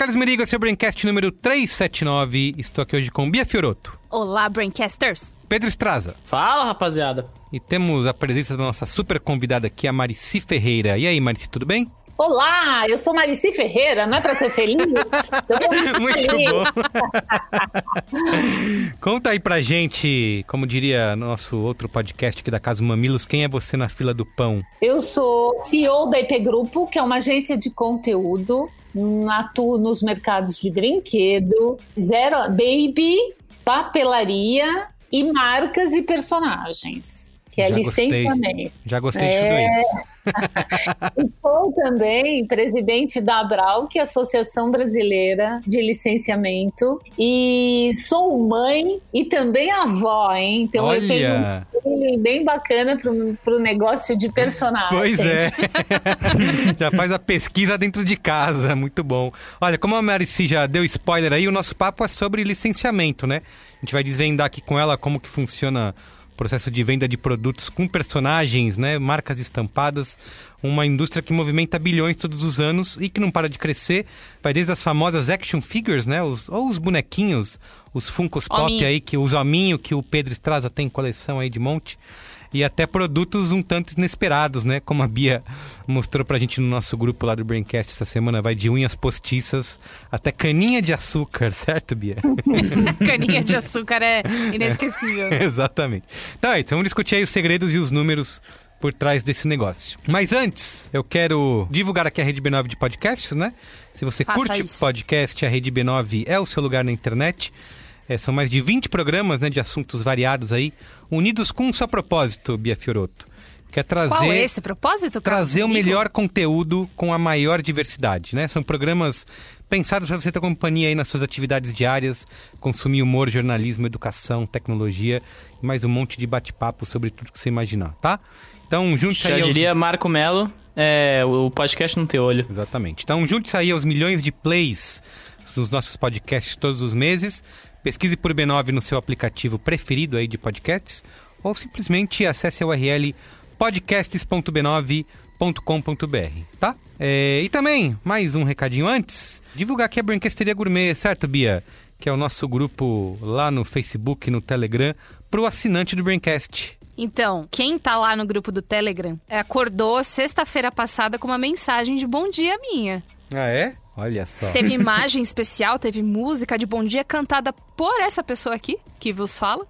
Carlos Merigo, esse é o Braincast número 379. Estou aqui hoje com Bia Fioroto, Olá, Braincasters! Pedro Estraza Fala, rapaziada. e temos a presença da nossa super convidada aqui, a Marici Ferreira. E aí, Marici, tudo bem? Olá, eu sou Marici Ferreira, não é pra ser feliz? Muito bom. Conta aí pra gente, como diria nosso outro podcast aqui da Casa Mamilos, quem é você na fila do pão? Eu sou CEO da IP Grupo, que é uma agência de conteúdo, atuo nos mercados de brinquedo, zero baby, papelaria e marcas e personagens. Que é Já gostei. licenciamento. Já gostei de É. tudo isso. Sou também presidente da Abral, que é a Associação Brasileira de Licenciamento. E sou mãe e também avó, hein? Então eu tenho Olha, um bem bacana pro, pro negócio de personagem. pois é. já faz a pesquisa dentro de casa, muito bom. Olha, como a Marici já deu spoiler aí, o nosso papo é sobre licenciamento, né? A gente vai desvendar aqui com ela como que funciona o processo de venda de produtos com personagens, né? Marcas estampadas. Uma indústria que movimenta bilhões todos os anos e que não para de crescer. Vai desde as famosas action figures, né? Os, ou os bonequinhos, os Funkos Pop aí, que os hominho que o Pedro Estraza tem coleção aí de monte. E até produtos um tanto inesperados, né? Como a Bia mostrou pra gente no nosso grupo lá do Braincast essa semana. Vai de unhas postiças até caninha de açúcar, certo, Bia? Caninha de açúcar é inesquecível. Exatamente. Então é isso, vamos discutir aí os segredos e os números por trás desse negócio. Mas antes, eu quero divulgar aqui a Rede B9 de podcasts, né? Se você Faça curte isso. podcast, a Rede B9 é o seu lugar na internet. É, são mais de 20 programas né, de assuntos variados aí, unidos com um só propósito, Bia Fioroto. Que é trazer Qual é esse propósito, Carlos? trazer o melhor conteúdo com a maior diversidade, né? São programas pensados para você ter companhia aí nas suas atividades diárias, consumir humor, jornalismo, educação, tecnologia e mais um monte de bate-papo sobre tudo que você imaginar, tá? Então, junte-se aí aos... diria Marco Melo, é, o podcast não tem olho. Exatamente. Então, junte-se aí aos milhões de plays dos nossos podcasts todos os meses. Pesquise por B9 no seu aplicativo preferido aí de podcasts ou simplesmente acesse a URL podcasts.b9.com.br, tá? É, e também, mais um recadinho antes, divulgar aqui a Brinquesteria Gourmet, certo, Bia? Que é o nosso grupo lá no Facebook e no Telegram pro assinante do Braincast. Então, quem tá lá no grupo do Telegram é, acordou sexta-feira passada com uma mensagem de bom dia minha. Ah, é? Olha só. Teve imagem especial, teve música de bom dia cantada por essa pessoa aqui, que vos fala.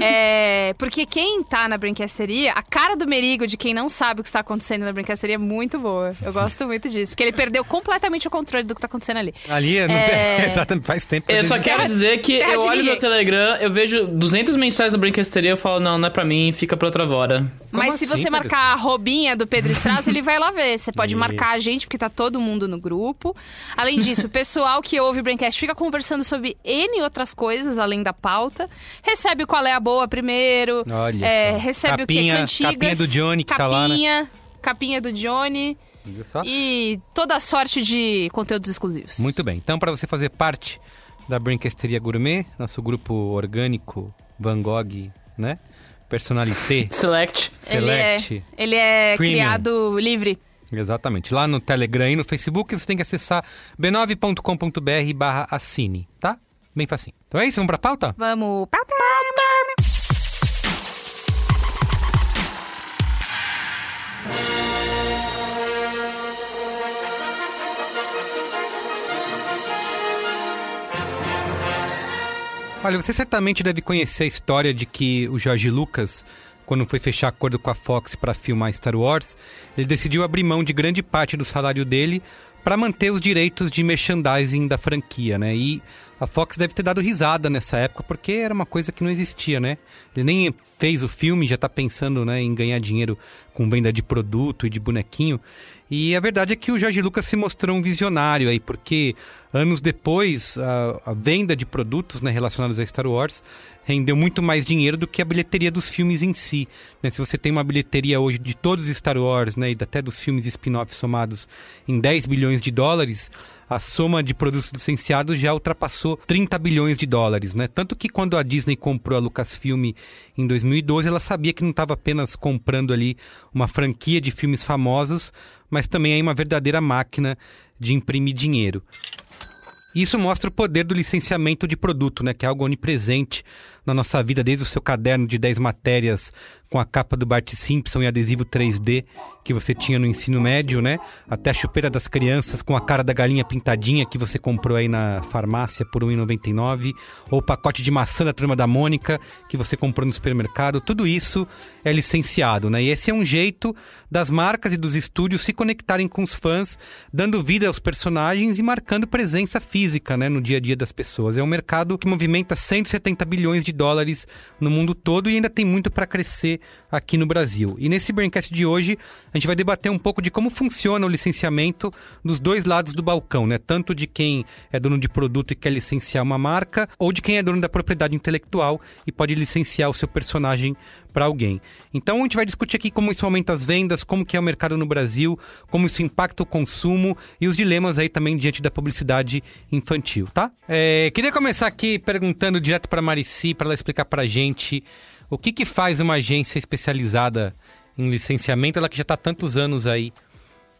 É, porque quem tá na brinquesteria, a cara do Merigo de quem não sabe o que está acontecendo na brinquesteria é muito boa. Eu gosto muito disso. Porque ele perdeu completamente o controle do que tá acontecendo ali. Ali, não É. tem... exatamente, faz tempo. que Eu só quero dizer que eu olho ninguém. meu Telegram, eu vejo 200 mensagens da brinquesteria, eu falo, não, não é pra mim, fica pra outra hora. Mas se assim, você Pedro marcar a robinha do Pedro Estraza, ele vai lá ver. Você pode marcar a gente, porque tá todo mundo no grupo. Além disso, o pessoal que ouve o Braincast fica conversando sobre N outras coisas, além da pauta. Recebe o qual é a boa primeiro. Olha é, só. recebe Capinha- o que? Cantigas. capinha do Johnny que tá lá, né? capinha, Capinha do Johnny. E toda a sorte de conteúdos exclusivos. Muito bem. Então, para você fazer parte da Brinquesteria Gourmet, nosso grupo orgânico, Van Gogh, né? Personalité, Select. Ele é, Select. ele é criado livre. Exatamente. Lá no Telegram e no Facebook você tem que acessar b9.com.br barra assine, tá? Bem facinho. Então é isso, vamos pra pauta? Vamos. Pauta! Olha, você certamente deve conhecer a história de que o Jorge Lucas, quando foi fechar acordo com a Fox para filmar Star Wars, ele decidiu abrir mão de grande parte do salário dele para manter os direitos de merchandising da franquia, né? E a Fox deve ter dado risada nessa época, porque era uma coisa que não existia, né? Ele nem fez o filme, já tá pensando né, em ganhar dinheiro com venda de produto e de bonequinho. E a verdade é que o Jorge Lucas se mostrou um visionário aí, porque anos depois, a, a venda de produtos né, relacionados a Star Wars rendeu muito mais dinheiro do que a bilheteria dos filmes em si. Né? Se você tem uma bilheteria hoje de todos os Star Wars, né, e até dos filmes spin-off somados em 10 bilhões de dólares, a soma de produtos licenciados já ultrapassou 30 bilhões de dólares, né? Tanto que quando a Disney comprou a Lucasfilm em 2012, ela sabia que não estava apenas comprando ali uma franquia de filmes famosos, mas também aí uma verdadeira máquina de imprimir dinheiro. Isso mostra o poder do licenciamento de produto, né, que é algo onipresente na nossa vida, desde o seu caderno de 10 matérias com a capa do Bart Simpson e adesivo 3D que você tinha no ensino médio, né? Até a chupeira das crianças com a cara da galinha pintadinha que você comprou aí na farmácia por R$ 1,99, ou o pacote de maçã da turma da Mônica que você comprou no supermercado, tudo isso é licenciado, né? E esse é um jeito das marcas e dos estúdios se conectarem com os fãs, dando vida aos personagens e marcando presença física, né, no dia a dia das pessoas. É um mercado que movimenta 170 bilhões de dólares no mundo todo e ainda tem muito para crescer aqui no Brasil. E nesse Braincast de hoje, a gente vai debater um pouco de como funciona o licenciamento dos dois lados do balcão, né? Tanto de quem é dono de produto e quer licenciar uma marca, ou de quem é dono da propriedade intelectual e pode licenciar o seu personagem para alguém. Então a gente vai discutir aqui como isso aumenta as vendas, como que é o mercado no Brasil, como isso impacta o consumo e os dilemas aí também diante da publicidade infantil, tá? É, queria começar aqui perguntando direto para Marici para ela explicar para gente o que, que faz uma agência especializada em licenciamento, ela que já está tantos anos aí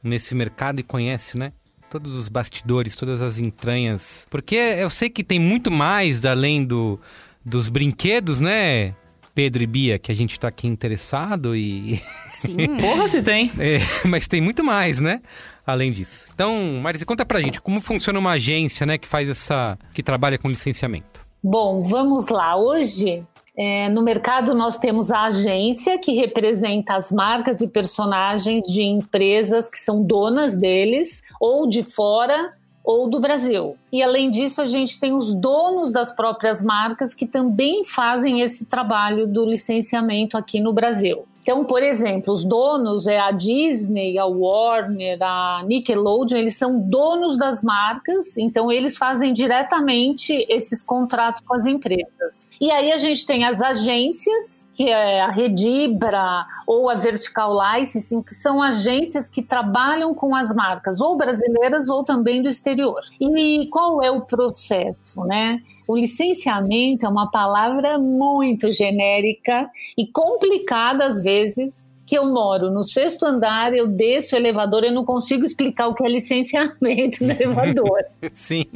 nesse mercado e conhece, né? Todos os bastidores, todas as entranhas. Porque eu sei que tem muito mais além do, dos brinquedos, né? Pedro e Bia, que a gente está aqui interessado e. Sim. Porra, se tem. É, mas tem muito mais, né? Além disso. Então, Marisa, conta pra gente como funciona uma agência, né, que faz essa. que trabalha com licenciamento. Bom, vamos lá. Hoje é, no mercado, nós temos a agência, que representa as marcas e personagens de empresas que são donas deles, ou de fora, ou do Brasil. E além disso, a gente tem os donos das próprias marcas que também fazem esse trabalho do licenciamento aqui no Brasil. Então, por exemplo, os donos é a Disney, a Warner, a Nickelodeon, eles são donos das marcas, então eles fazem diretamente esses contratos com as empresas. E aí a gente tem as agências, que é a Redibra ou a Vertical Licensing, que são agências que trabalham com as marcas, ou brasileiras ou também do exterior. E qual é o processo, né? O licenciamento é uma palavra muito genérica e complicada às vezes vezes que eu moro no sexto andar, eu desço o elevador, eu não consigo explicar o que é licenciamento no elevador. Sim.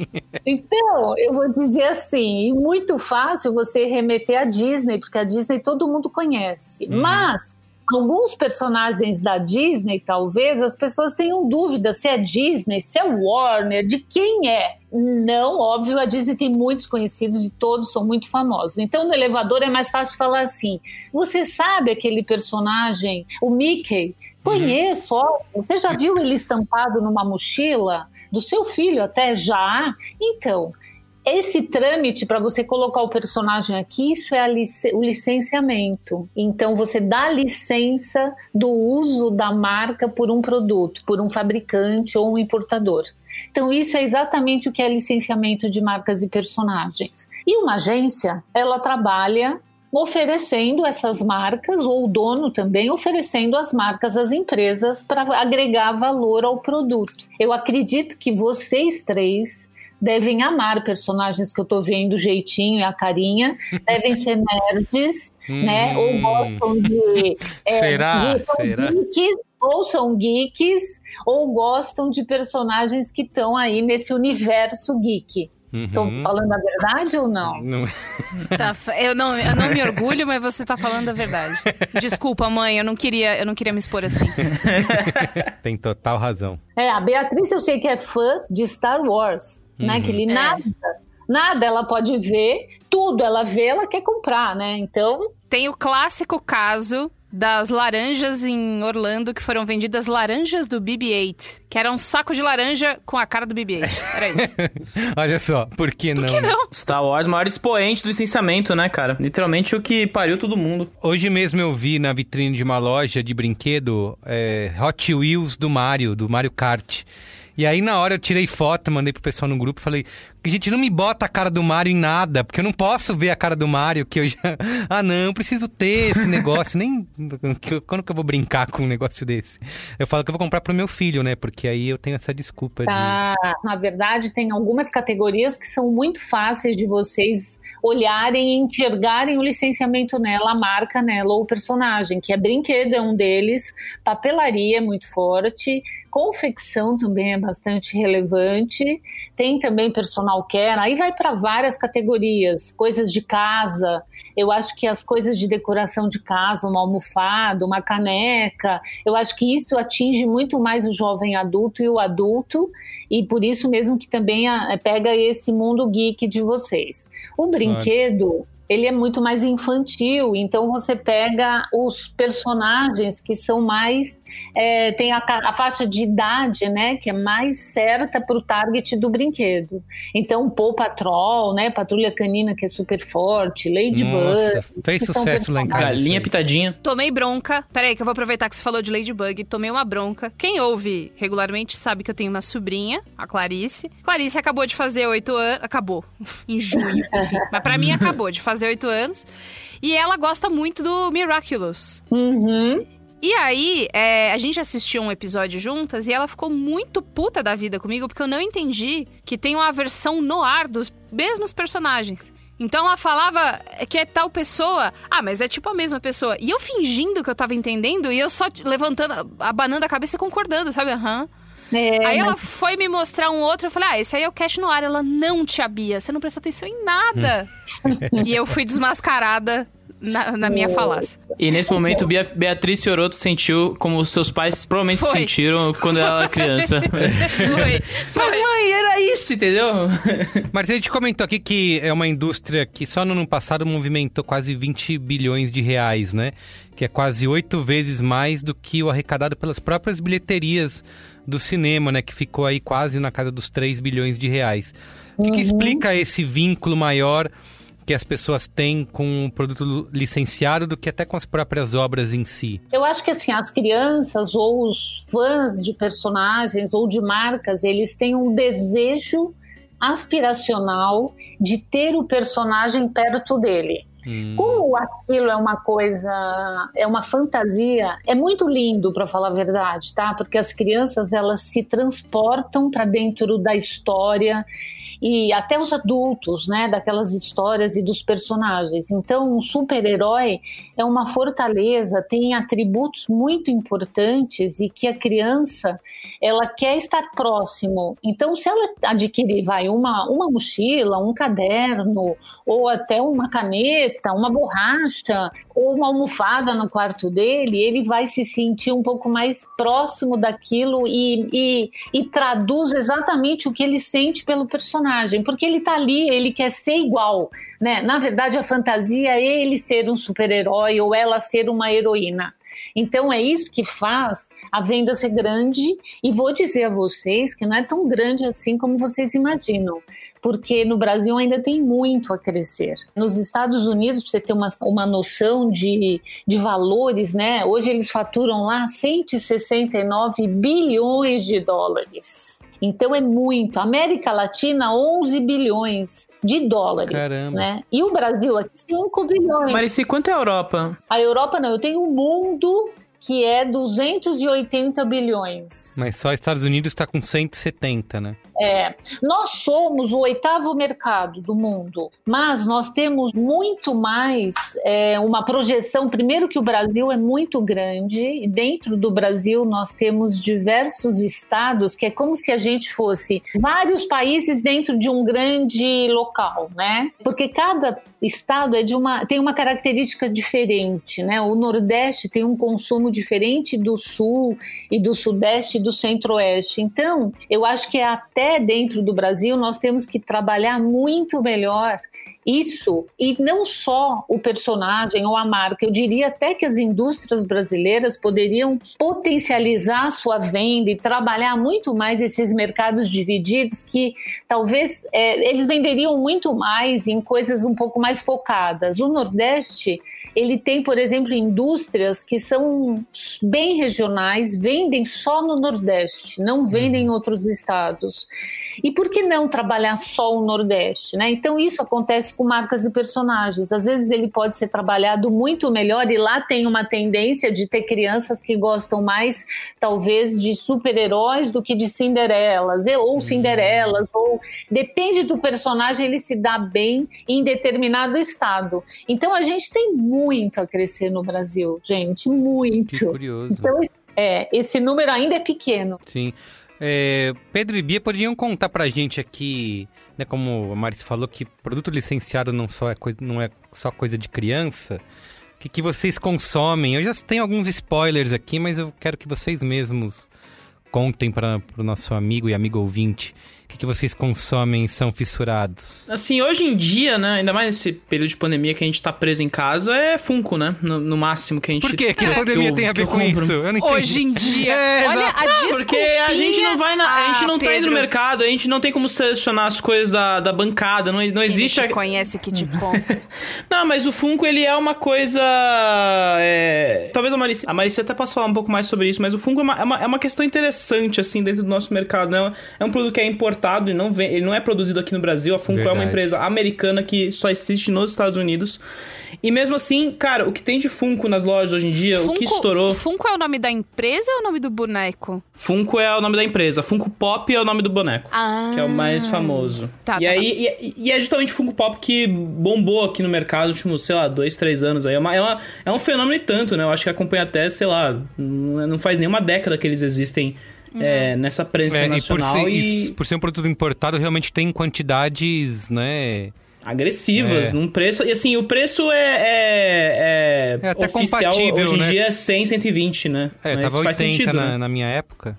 Então, eu vou dizer assim, e muito fácil você remeter a Disney, porque a Disney todo mundo conhece. Uhum. Mas alguns personagens da Disney, talvez, as pessoas tenham dúvida se é Disney, se é Warner, de quem é. Não, óbvio, a Disney tem muitos conhecidos e todos são muito famosos. Então, no elevador é mais fácil falar assim: você sabe aquele personagem, o Mickey? Conheço, uhum. ó, você já viu ele estampado numa mochila? Do seu filho até já? Então, esse trâmite para você colocar o personagem aqui, isso é lic o licenciamento. Então você dá licença do uso da marca por um produto, por um fabricante ou um importador. Então isso é exatamente o que é licenciamento de marcas e personagens. E uma agência, ela trabalha oferecendo essas marcas, ou o dono também oferecendo as marcas às empresas para agregar valor ao produto. Eu acredito que vocês três devem amar personagens que eu tô vendo, o jeitinho e a carinha, devem ser nerds, né? Ou Hum. gostam de. é, Será? de- Será? Geeks, ou são geeks, ou gostam de personagens que estão aí nesse universo geek. Estou Uhum. falando a verdade ou não? Não- Tá eu, não, eu não me orgulho, mas você tá falando a verdade. Desculpa, mãe, eu não queria, eu não queria me expor assim. Tem total razão. É, a Beatriz eu sei que é fã de Star Wars, né? Que ele É. nada, nada ela pode ver, tudo ela vê, ela quer comprar, né? Então, Tem o clássico caso das laranjas em Orlando que foram vendidas laranjas do BB-8, que era um saco de laranja com a cara do BB-8. Era isso. Olha só, por que não? Por que né? não? Star Wars, maior expoente do licenciamento, né, cara? Literalmente o que pariu todo mundo. Hoje mesmo eu vi na vitrine de uma loja de brinquedo é, Hot Wheels do Mario, do Mario Kart. E aí, na hora, eu tirei foto, mandei pro pessoal no grupo, falei, gente, não me bota a cara do Mario em nada, porque eu não posso ver a cara do Mario, que eu já... Ah, não, eu preciso ter esse negócio, nem... Quando que eu vou brincar com um negócio desse? Eu falo que eu vou comprar pro meu filho, né, porque aí eu tenho essa desculpa de... Tá. Na verdade, tem algumas categorias que são muito fáceis de vocês olharem e enxergarem o licenciamento nela, a marca nela ou o personagem, que é brinquedo, é um deles, papelaria é muito forte, confecção também é bastante relevante, tem também personal care, aí vai para várias categorias, coisas de casa, eu acho que as coisas de decoração de casa, uma almofada, uma caneca, eu acho que isso atinge muito mais o jovem adulto e o adulto, e por isso mesmo que também a, pega esse mundo geek de vocês. O brinquedo ele é muito mais infantil, então você pega os personagens que são mais é, tem a, a, faixa de idade, né, que é mais certa para o target do brinquedo. Então, Paw Patrol, né, Patrulha Canina que é super forte, Ladybug. Nossa, fez sucesso lá em casa. Galinha pitadinha. Tomei bronca. Peraí, que eu vou aproveitar que você falou de Ladybug. Tomei uma bronca. Quem ouve regularmente sabe que eu tenho uma sobrinha, a Clarice. Clarice acabou de fazer oito anos. Acabou. em junho. Enfim. Mas pra mim acabou de fazer oito anos. E ela gosta muito do Miraculous. Uhum. E aí, é, a gente assistiu um episódio juntas e ela ficou muito puta da vida comigo porque eu não entendi que tem uma versão no ar dos mesmos personagens. Então ela falava que é tal pessoa. Ah, mas é tipo a mesma pessoa. E eu fingindo que eu tava entendendo e eu só levantando, abanando a cabeça e concordando, sabe? Aham. É, aí ela mas- foi me mostrar um outro, eu falei, ah, esse aí é o Cash no ar. Ela, não, tia Bia, você não prestou atenção em nada. e eu fui desmascarada na, na minha falácia. E nesse momento, Bia- Beatriz Fioroto sentiu como seus pais provavelmente se Foi. sentiram quando ela era criança. Foi. Mas, mãe, era isso, entendeu? Mas a gente comentou aqui que é uma indústria que só no ano passado movimentou quase 20 bilhões de reais, né? Que é quase oito vezes mais do que o arrecadado pelas próprias bilheterias do cinema, né? Que ficou aí quase na casa dos 3 bilhões de reais. O que, que explica esse vínculo maior que as pessoas têm com o produto licenciado do que até com as próprias obras em si? Eu acho que assim, as crianças ou os fãs de personagens ou de marcas, eles têm um desejo aspiracional de ter o personagem perto dele. Hum. Como aquilo é uma coisa, é uma fantasia, é muito lindo para falar a verdade, tá? Porque as crianças elas se transportam para dentro da história e até os adultos, né, daquelas histórias e dos personagens. Então, um super-herói é uma fortaleza, tem atributos muito importantes e que a criança ela quer estar próximo. Então, se ela adquirir, vai uma uma mochila, um caderno ou até uma caneta, uma borracha ou uma almofada no quarto dele, ele vai se sentir um pouco mais próximo daquilo e, e, e traduz exatamente o que ele sente pelo personagem, porque ele tá ali, ele quer ser igual, né? Na verdade, a fantasia é ele ser um super-herói ou ela ser uma heroína. Então é isso que faz a venda ser grande e vou dizer a vocês que não é tão grande assim como vocês imaginam porque no Brasil ainda tem muito a crescer. Nos Estados Unidos, para você ter uma, uma noção de, de valores, né? Hoje eles faturam lá 169 bilhões de dólares. Então é muito. América Latina, 11 bilhões de dólares. Caramba. Né? E o Brasil aqui, 5 bilhões. Marici, quanto é a Europa? A Europa não, eu tenho um mundo que é 280 bilhões. Mas só Estados Unidos está com 170, né? É, nós somos o oitavo mercado do mundo, mas nós temos muito mais é, uma projeção. Primeiro, que o Brasil é muito grande, e dentro do Brasil nós temos diversos estados, que é como se a gente fosse vários países dentro de um grande local, né? Porque cada estado é de uma, tem uma característica diferente, né? O Nordeste tem um consumo diferente do Sul e do Sudeste e do Centro-Oeste. Então, eu acho que até dentro do Brasil nós temos que trabalhar muito melhor isso, e não só o personagem ou a marca, eu diria até que as indústrias brasileiras poderiam potencializar sua venda e trabalhar muito mais esses mercados divididos que talvez é, eles venderiam muito mais em coisas um pouco mais focadas. O Nordeste, ele tem, por exemplo, indústrias que são bem regionais, vendem só no Nordeste, não vendem em outros estados. E por que não trabalhar só o Nordeste, né? Então isso acontece com marcas e personagens. Às vezes ele pode ser trabalhado muito melhor e lá tem uma tendência de ter crianças que gostam mais, talvez, de super-heróis do que de Cinderelas, ou hum. Cinderelas, ou depende do personagem, ele se dá bem em determinado estado. Então a gente tem muito a crescer no Brasil, gente, muito. Que curioso. Então, é, esse número ainda é pequeno. Sim. É, Pedro e Bia poderiam contar pra gente aqui, né, como a Marcia falou, que produto licenciado não, só é, coisa, não é só coisa de criança. O que, que vocês consomem? Eu já tenho alguns spoilers aqui, mas eu quero que vocês mesmos contem para o nosso amigo e amigo ouvinte que, que vocês consomem e são fissurados? Assim, hoje em dia, né? Ainda mais nesse período de pandemia que a gente tá preso em casa, é Funko, né? No, no máximo que a gente. Por quê? Que a pandemia tem a ver com isso? Eu não entendi. Hoje em dia. É, Olha, a não, Porque a gente não vai na. Ah, a gente não Pedro. tá indo no mercado, a gente não tem como selecionar as coisas da, da bancada. Não, não existe. A... conhece que te compra. não, mas o Funko, ele é uma coisa. É... Talvez a Maricia. A Maricia até possa falar um pouco mais sobre isso, mas o Funko é uma, é uma, é uma questão interessante, assim, dentro do nosso mercado. Né? É um produto que é importante importado e não vem, ele não é produzido aqui no Brasil. A Funko Verdade. é uma empresa americana que só existe nos Estados Unidos. E mesmo assim, cara, o que tem de Funko nas lojas hoje em dia, Funko, o que estourou. Funko é o nome da empresa ou é o nome do boneco? Funko é o nome da empresa. Funko Pop é o nome do boneco. Ah. Que é o mais famoso. Tá, e tá, aí, tá. E, e, é justamente Funko Pop que bombou aqui no mercado nos últimos, sei lá, dois, três anos aí. É, uma, é, uma, é um fenômeno e tanto, né? Eu acho que acompanha até, sei lá, não faz nenhuma década que eles existem é, nessa prensa é, nacional. E por, ser, e... por ser um produto importado, realmente tem quantidades, né? agressivas, é. num preço. E assim, o preço é, é, é, é até oficial compatível, hoje em né? dia é 100, 120, né? É, Mas tava 80 sentido, na, né? na minha época.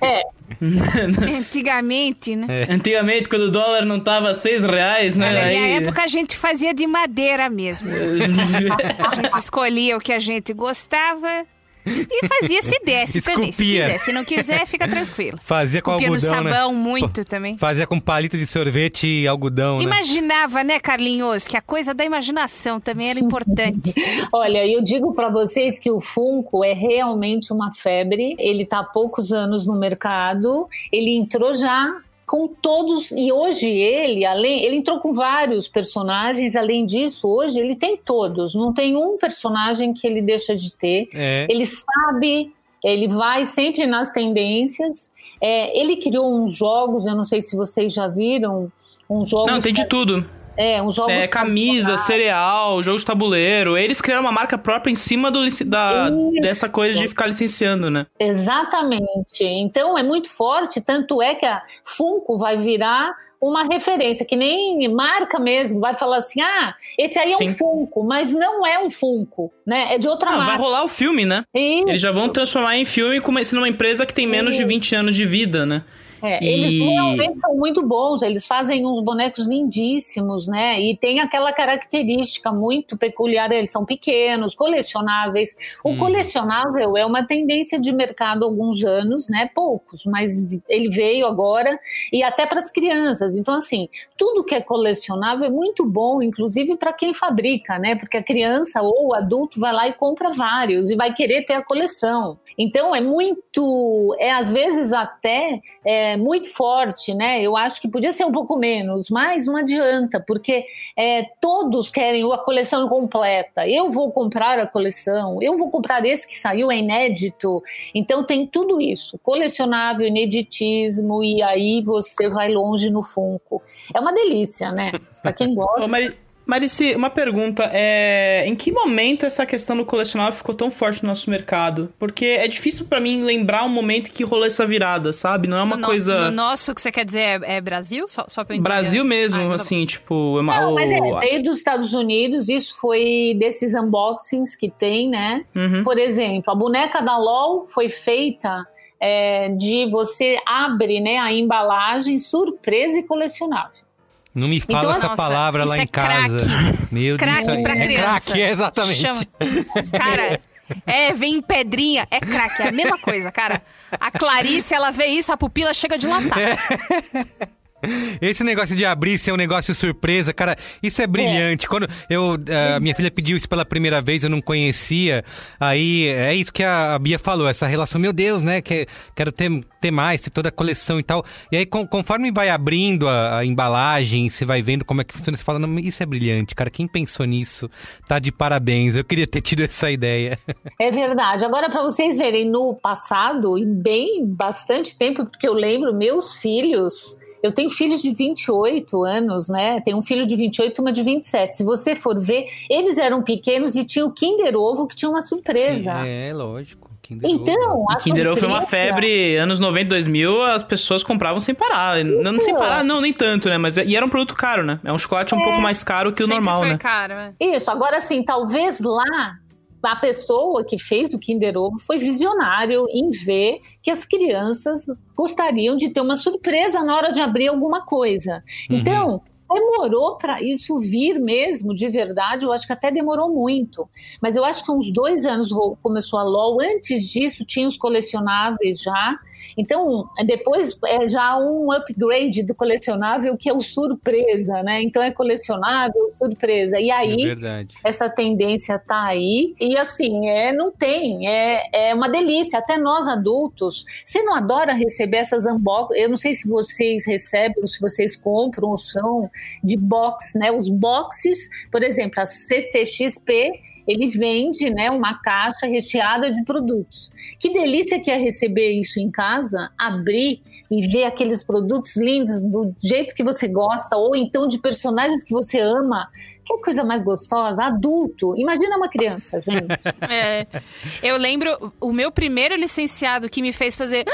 É. Antigamente, né? É. Antigamente, quando o dólar não tava 6 reais, né? Na minha Aí... época a gente fazia de madeira mesmo. a gente escolhia o que a gente gostava e fazia se desse também. Se quiser. Se não quiser, fica tranquilo. Fazia Esculpia com algodão, no né? sabão né? muito também. Fazia com palito de sorvete e algodão, né? Imaginava, né, Carlinhos, que a coisa da imaginação também era importante. Olha, eu digo para vocês que o Funko é realmente uma febre. Ele tá há poucos anos no mercado. Ele entrou já com todos e hoje ele além ele entrou com vários personagens além disso hoje ele tem todos não tem um personagem que ele deixa de ter. É. ele sabe ele vai sempre nas tendências. É, ele criou uns jogos eu não sei se vocês já viram uns jogos não tem de tudo é, uns jogos. É, camisa, cereal, jogo de tabuleiro. Eles criaram uma marca própria em cima do, da, dessa coisa de ficar licenciando, né? Exatamente. Então é muito forte, tanto é que a Funko vai virar uma referência, que nem marca mesmo, vai falar assim: ah, esse aí é Sim. um Funko, mas não é um Funko, né? É de outra ah, marca. Vai rolar o filme, né? Isso. Eles já vão transformar em filme sendo uma empresa que tem menos Isso. de 20 anos de vida, né? É, e... Eles realmente são muito bons, eles fazem uns bonecos lindíssimos, né? E tem aquela característica muito peculiar, eles são pequenos, colecionáveis. O hum. colecionável é uma tendência de mercado há alguns anos, né? Poucos, mas ele veio agora e até para as crianças. Então, assim, tudo que é colecionável é muito bom, inclusive para quem fabrica, né? Porque a criança ou o adulto vai lá e compra vários e vai querer ter a coleção. Então, é muito, é às vezes até. É, muito forte, né? Eu acho que podia ser um pouco menos, mas não adianta, porque é, todos querem a coleção completa. Eu vou comprar a coleção, eu vou comprar esse que saiu, é inédito. Então tem tudo isso, colecionável, ineditismo, e aí você vai longe no Funko. É uma delícia, né? Para quem gosta. Marici, uma pergunta. É... Em que momento essa questão do colecionável ficou tão forte no nosso mercado? Porque é difícil para mim lembrar um momento que rolou essa virada, sabe? Não é uma no coisa. No nosso, que você quer dizer, é, é Brasil? Só, só pra eu entender. Brasil mesmo, ah, então tá assim, tipo. É Não, mas é, veio dos Estados Unidos, isso foi desses unboxings que tem, né? Uhum. Por exemplo, a boneca da LOL foi feita. É, de você abre né, a embalagem surpresa e colecionável. Não me fala Então, essa nossa, palavra lá isso em é casa. crack. Meu Crack Deus, pra é criança. crack, é exatamente. Chama. Cara, é, vem em pedrinha, é crack, é a mesma coisa, cara. A Clarice, ela vê isso, a pupila chega a dilatar. Esse negócio de abrir ser um negócio surpresa, cara, isso é brilhante. Quando eu, a minha filha pediu isso pela primeira vez, eu não conhecia. Aí é isso que a Bia falou, essa relação, meu Deus, né? Que, quero ter, ter mais, ter toda a coleção e tal. E aí, conforme vai abrindo a, a embalagem, você vai vendo como é que funciona, você fala, isso é brilhante, cara. Quem pensou nisso tá de parabéns. Eu queria ter tido essa ideia. É verdade. Agora, para vocês verem, no passado, e bem bastante tempo, porque eu lembro, meus filhos. Eu tenho filhos de 28 anos, né? Tenho um filho de 28 e uma de 27. Se você for ver, eles eram pequenos e tinha o Kinder Ovo, que tinha uma surpresa. Sim, é, lógico. Kinder Ovo. Então, a Kinder Ovo foi uma febre, anos 90, 2000, as pessoas compravam sem parar. Não, não sem Então. parar, não, nem tanto, né? Mas, é- e era um produto caro, né? É um chocolate um pouco mais caro que o normal, foi né? caro, é. Isso, agora assim, talvez lá a pessoa que fez o Kinder Ovo foi visionário em ver que as crianças gostariam de ter uma surpresa na hora de abrir alguma coisa. Então, demorou para isso vir mesmo, de verdade, eu acho que até demorou muito. Mas eu acho que uns dois anos começou a LOL, antes disso tinha os colecionáveis já. Então, depois é já um upgrade do colecionável que é o surpresa, né? Então é colecionável, surpresa. E É aí, verdade. essa tendência tá aí. E assim, é, não tem, é, é uma delícia. Até nós adultos, você não adora receber essas unbox? Eu não sei se vocês recebem se vocês compram ou são de box, né? Os boxes, por exemplo, a CCXP, ele vende, né, uma caixa recheada de produtos. Que delícia que é receber isso em casa, abrir e ver aqueles produtos lindos do jeito que você gosta ou então de personagens que você ama. Que coisa mais gostosa, adulto. Imagina uma criança, gente. É, eu lembro, o meu primeiro licenciado que me fez fazer.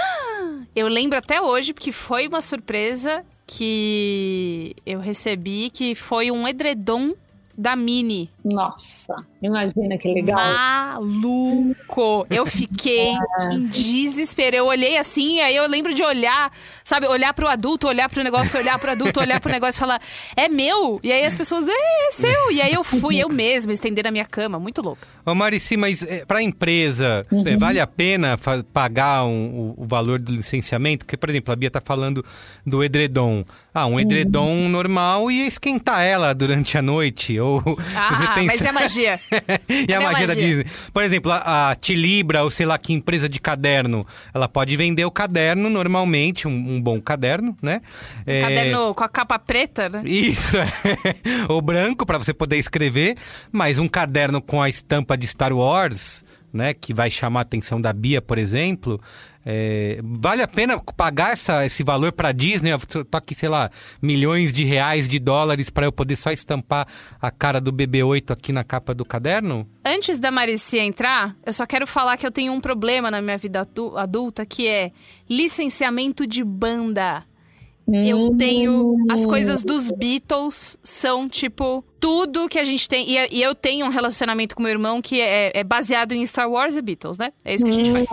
Eu lembro até hoje, porque foi uma surpresa que eu recebi, que foi um edredom da Mini. Nossa, imagina que legal. Maluco! Eu fiquei em desespero. Eu olhei assim, e aí eu lembro de olhar, sabe? Olhar pro adulto, olhar pro negócio, olhar pro adulto, olhar pro negócio e falar, é meu? E aí as pessoas, é, é seu. E aí eu fui eu mesma estender na minha cama, muito louca. Ô Marici, mas é, para a empresa, Uhum. é, vale a pena pagar um- o, o valor do licenciamento? Porque, por exemplo, a Bia tá falando do edredom. Ah, um edredom Uhum. normal ia esquentar ela durante a noite. Ou Ah, você pensa... mas é magia. e a Cadê a magia da magia? Disney. Por exemplo, a, a Tilibra, ou sei lá que empresa de caderno, ela pode vender o caderno normalmente, um, um bom caderno, né? É, Caderno com a capa preta, né? isso, é. o branco para você poder escrever, mas um caderno com a estampa de Star Wars, né, que vai chamar a atenção da Bia, por exemplo, é, vale a pena pagar essa, esse valor para Disney? Eu tô aqui, sei lá, milhões de reais, de dólares para eu poder só estampar a cara do BB-8 aqui na capa do caderno? Antes da Maricia entrar, eu só quero falar que eu tenho um problema na minha vida adu- adulta, que é licenciamento de banda. Eu tenho. As coisas dos Beatles são, tipo, tudo que a gente tem. E, e eu tenho um relacionamento com meu irmão que é, é baseado em Star Wars e Beatles, né? É isso que a gente faz.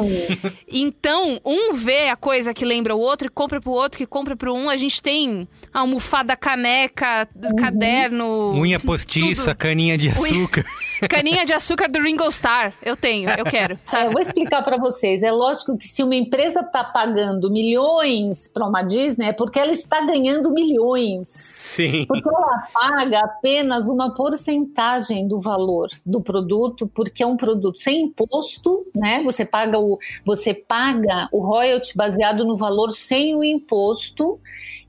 Então, um vê a coisa que lembra o outro e compra pro outro, que compra pro um. A gente tem almofada, caneca, caderno. Unha postiça, tudo. caninha de Unha- açúcar. Caninha de açúcar do Ringo Starr. Eu tenho, eu quero, É, sabe? eu vou explicar para vocês. É lógico que se uma empresa está pagando milhões para uma Disney, é porque ela está ganhando milhões. Sim. Porque ela paga apenas uma porcentagem do valor do produto, porque é um produto sem imposto, né? Você paga o, você paga o royalty baseado no valor sem o imposto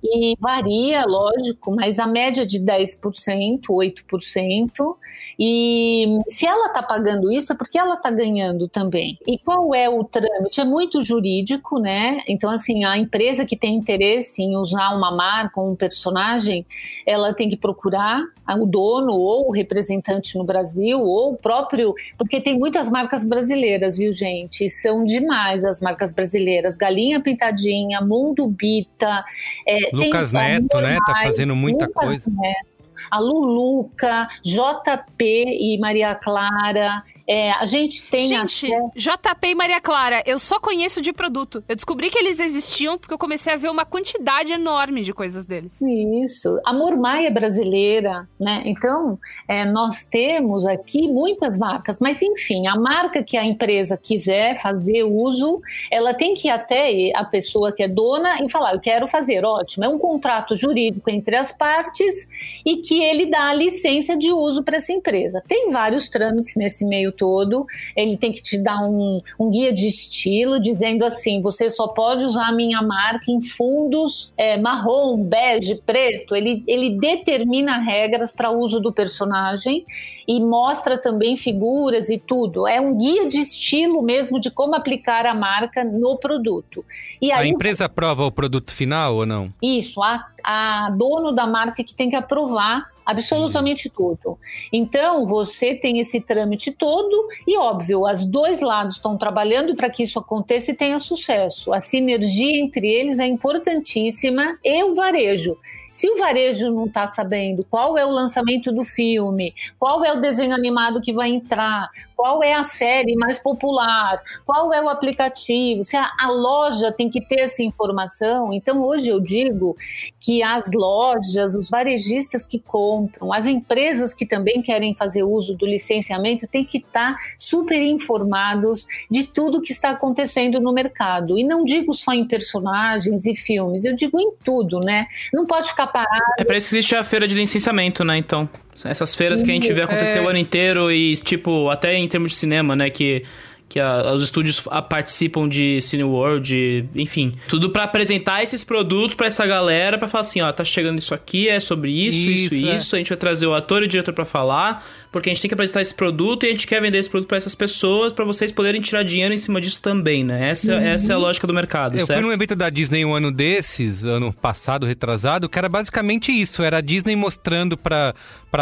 e varia, lógico, mas a média de 10%, 8%. E se ela está pagando isso, é porque ela está ganhando também. E qual é o trâmite? É muito jurídico, né? Então, assim, a empresa que tem interesse em usar uma marca, um personagem, ela tem que procurar o dono ou o representante no Brasil, ou o próprio. Porque tem muitas marcas brasileiras, viu, gente? São demais as marcas brasileiras. Galinha Pintadinha, Mundo Bita. é, Lucas Neto, né? Tá fazendo muita Lucas coisa. Neto. A Luluca, JP e Maria Clara. É, a gente tem Gente, até... JP e Maria Clara, eu só conheço de produto. Eu descobri que eles existiam porque eu comecei a ver uma quantidade enorme de coisas deles. Isso. A Mormaia é brasileira, né? Então, é, nós temos aqui muitas marcas, mas enfim, a marca que a empresa quiser fazer uso, ela tem que ir até a pessoa que é dona e falar: eu quero fazer, ótimo. É um contrato jurídico entre as partes e que ele dá a licença de uso para essa empresa. Tem vários trâmites nesse meio todo, ele tem que te dar um, um guia de estilo, dizendo assim: você só pode usar a minha marca em fundos é, marrom, bege, preto. Ele, ele determina regras para uso do personagem e mostra também figuras e tudo. É um guia de estilo mesmo de como aplicar a marca no produto. E A aí, empresa aprova o produto final ou não? isso, a, a dono da marca que tem que aprovar absolutamente tudo. Então, você tem esse trâmite todo e, óbvio, os dois lados estão trabalhando para que isso aconteça e tenha sucesso. A sinergia entre eles é importantíssima e o varejo. Se o varejo não está sabendo qual é o lançamento do filme, qual é o desenho animado que vai entrar, qual é a série mais popular, qual é o aplicativo, se a, a loja tem que ter essa informação. Então, hoje eu digo que as lojas, os varejistas que compram, as empresas que também querem fazer uso do licenciamento têm que estar super informados de tudo que está acontecendo no mercado. E não digo só em personagens e filmes, eu digo em tudo, né? Não pode ficar parado. É pra isso que existe a feira de licenciamento, né? Então. Essas feiras que a gente vê acontecer o ano inteiro e, tipo, até em termos de cinema, né? Que, que a- os estúdios a- participam de Cineworld, de- enfim. Tudo pra apresentar esses produtos pra essa galera, pra falar assim, ó, tá chegando isso aqui, é sobre isso, isso, Isso, é. isso. A gente vai trazer o ator e o diretor pra falar, porque a gente tem que apresentar esse produto e a gente quer vender esse produto pra essas pessoas, pra vocês poderem tirar dinheiro em cima disso também, né? Essa, essa é a lógica do mercado, Eu certo? fui num evento da Disney um ano desses, ano passado, retrasado, que era basicamente isso. Era a Disney mostrando para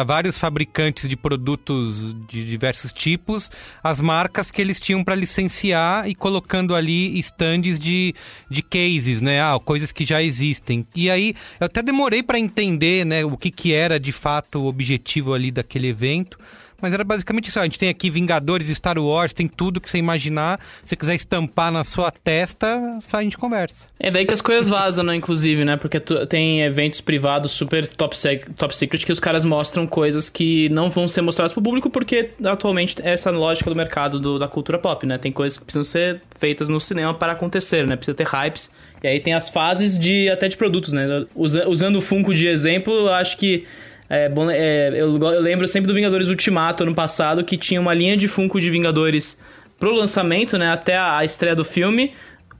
vários fabricantes de produtos de diversos tipos as marcas que eles tinham para licenciar e colocando ali estandes de, de cases, né? Ah, coisas que já existem. E aí eu até demorei para entender, né, o que, que era de fato o objetivo ali daquele evento. Mas era basicamente isso. A gente tem aqui Vingadores, Star Wars, tem tudo que você imaginar. Se você quiser estampar na sua testa, só a gente conversa. É daí que as coisas vazam, né, inclusive, né? Porque tu- tem eventos privados super top, sec- top secret que os caras mostram coisas que não vão ser mostradas pro público porque atualmente é essa lógica do mercado do- da cultura pop, né? Tem coisas que precisam ser feitas no cinema para acontecer, né? Precisa ter hypes. E aí tem as fases de até de produtos, né? Usa- usando o Funko de exemplo, acho que é bom, é, eu, eu lembro sempre do Vingadores Ultimato ano passado, que tinha uma linha de Funko de Vingadores pro lançamento, né? Até a, a estreia do filme.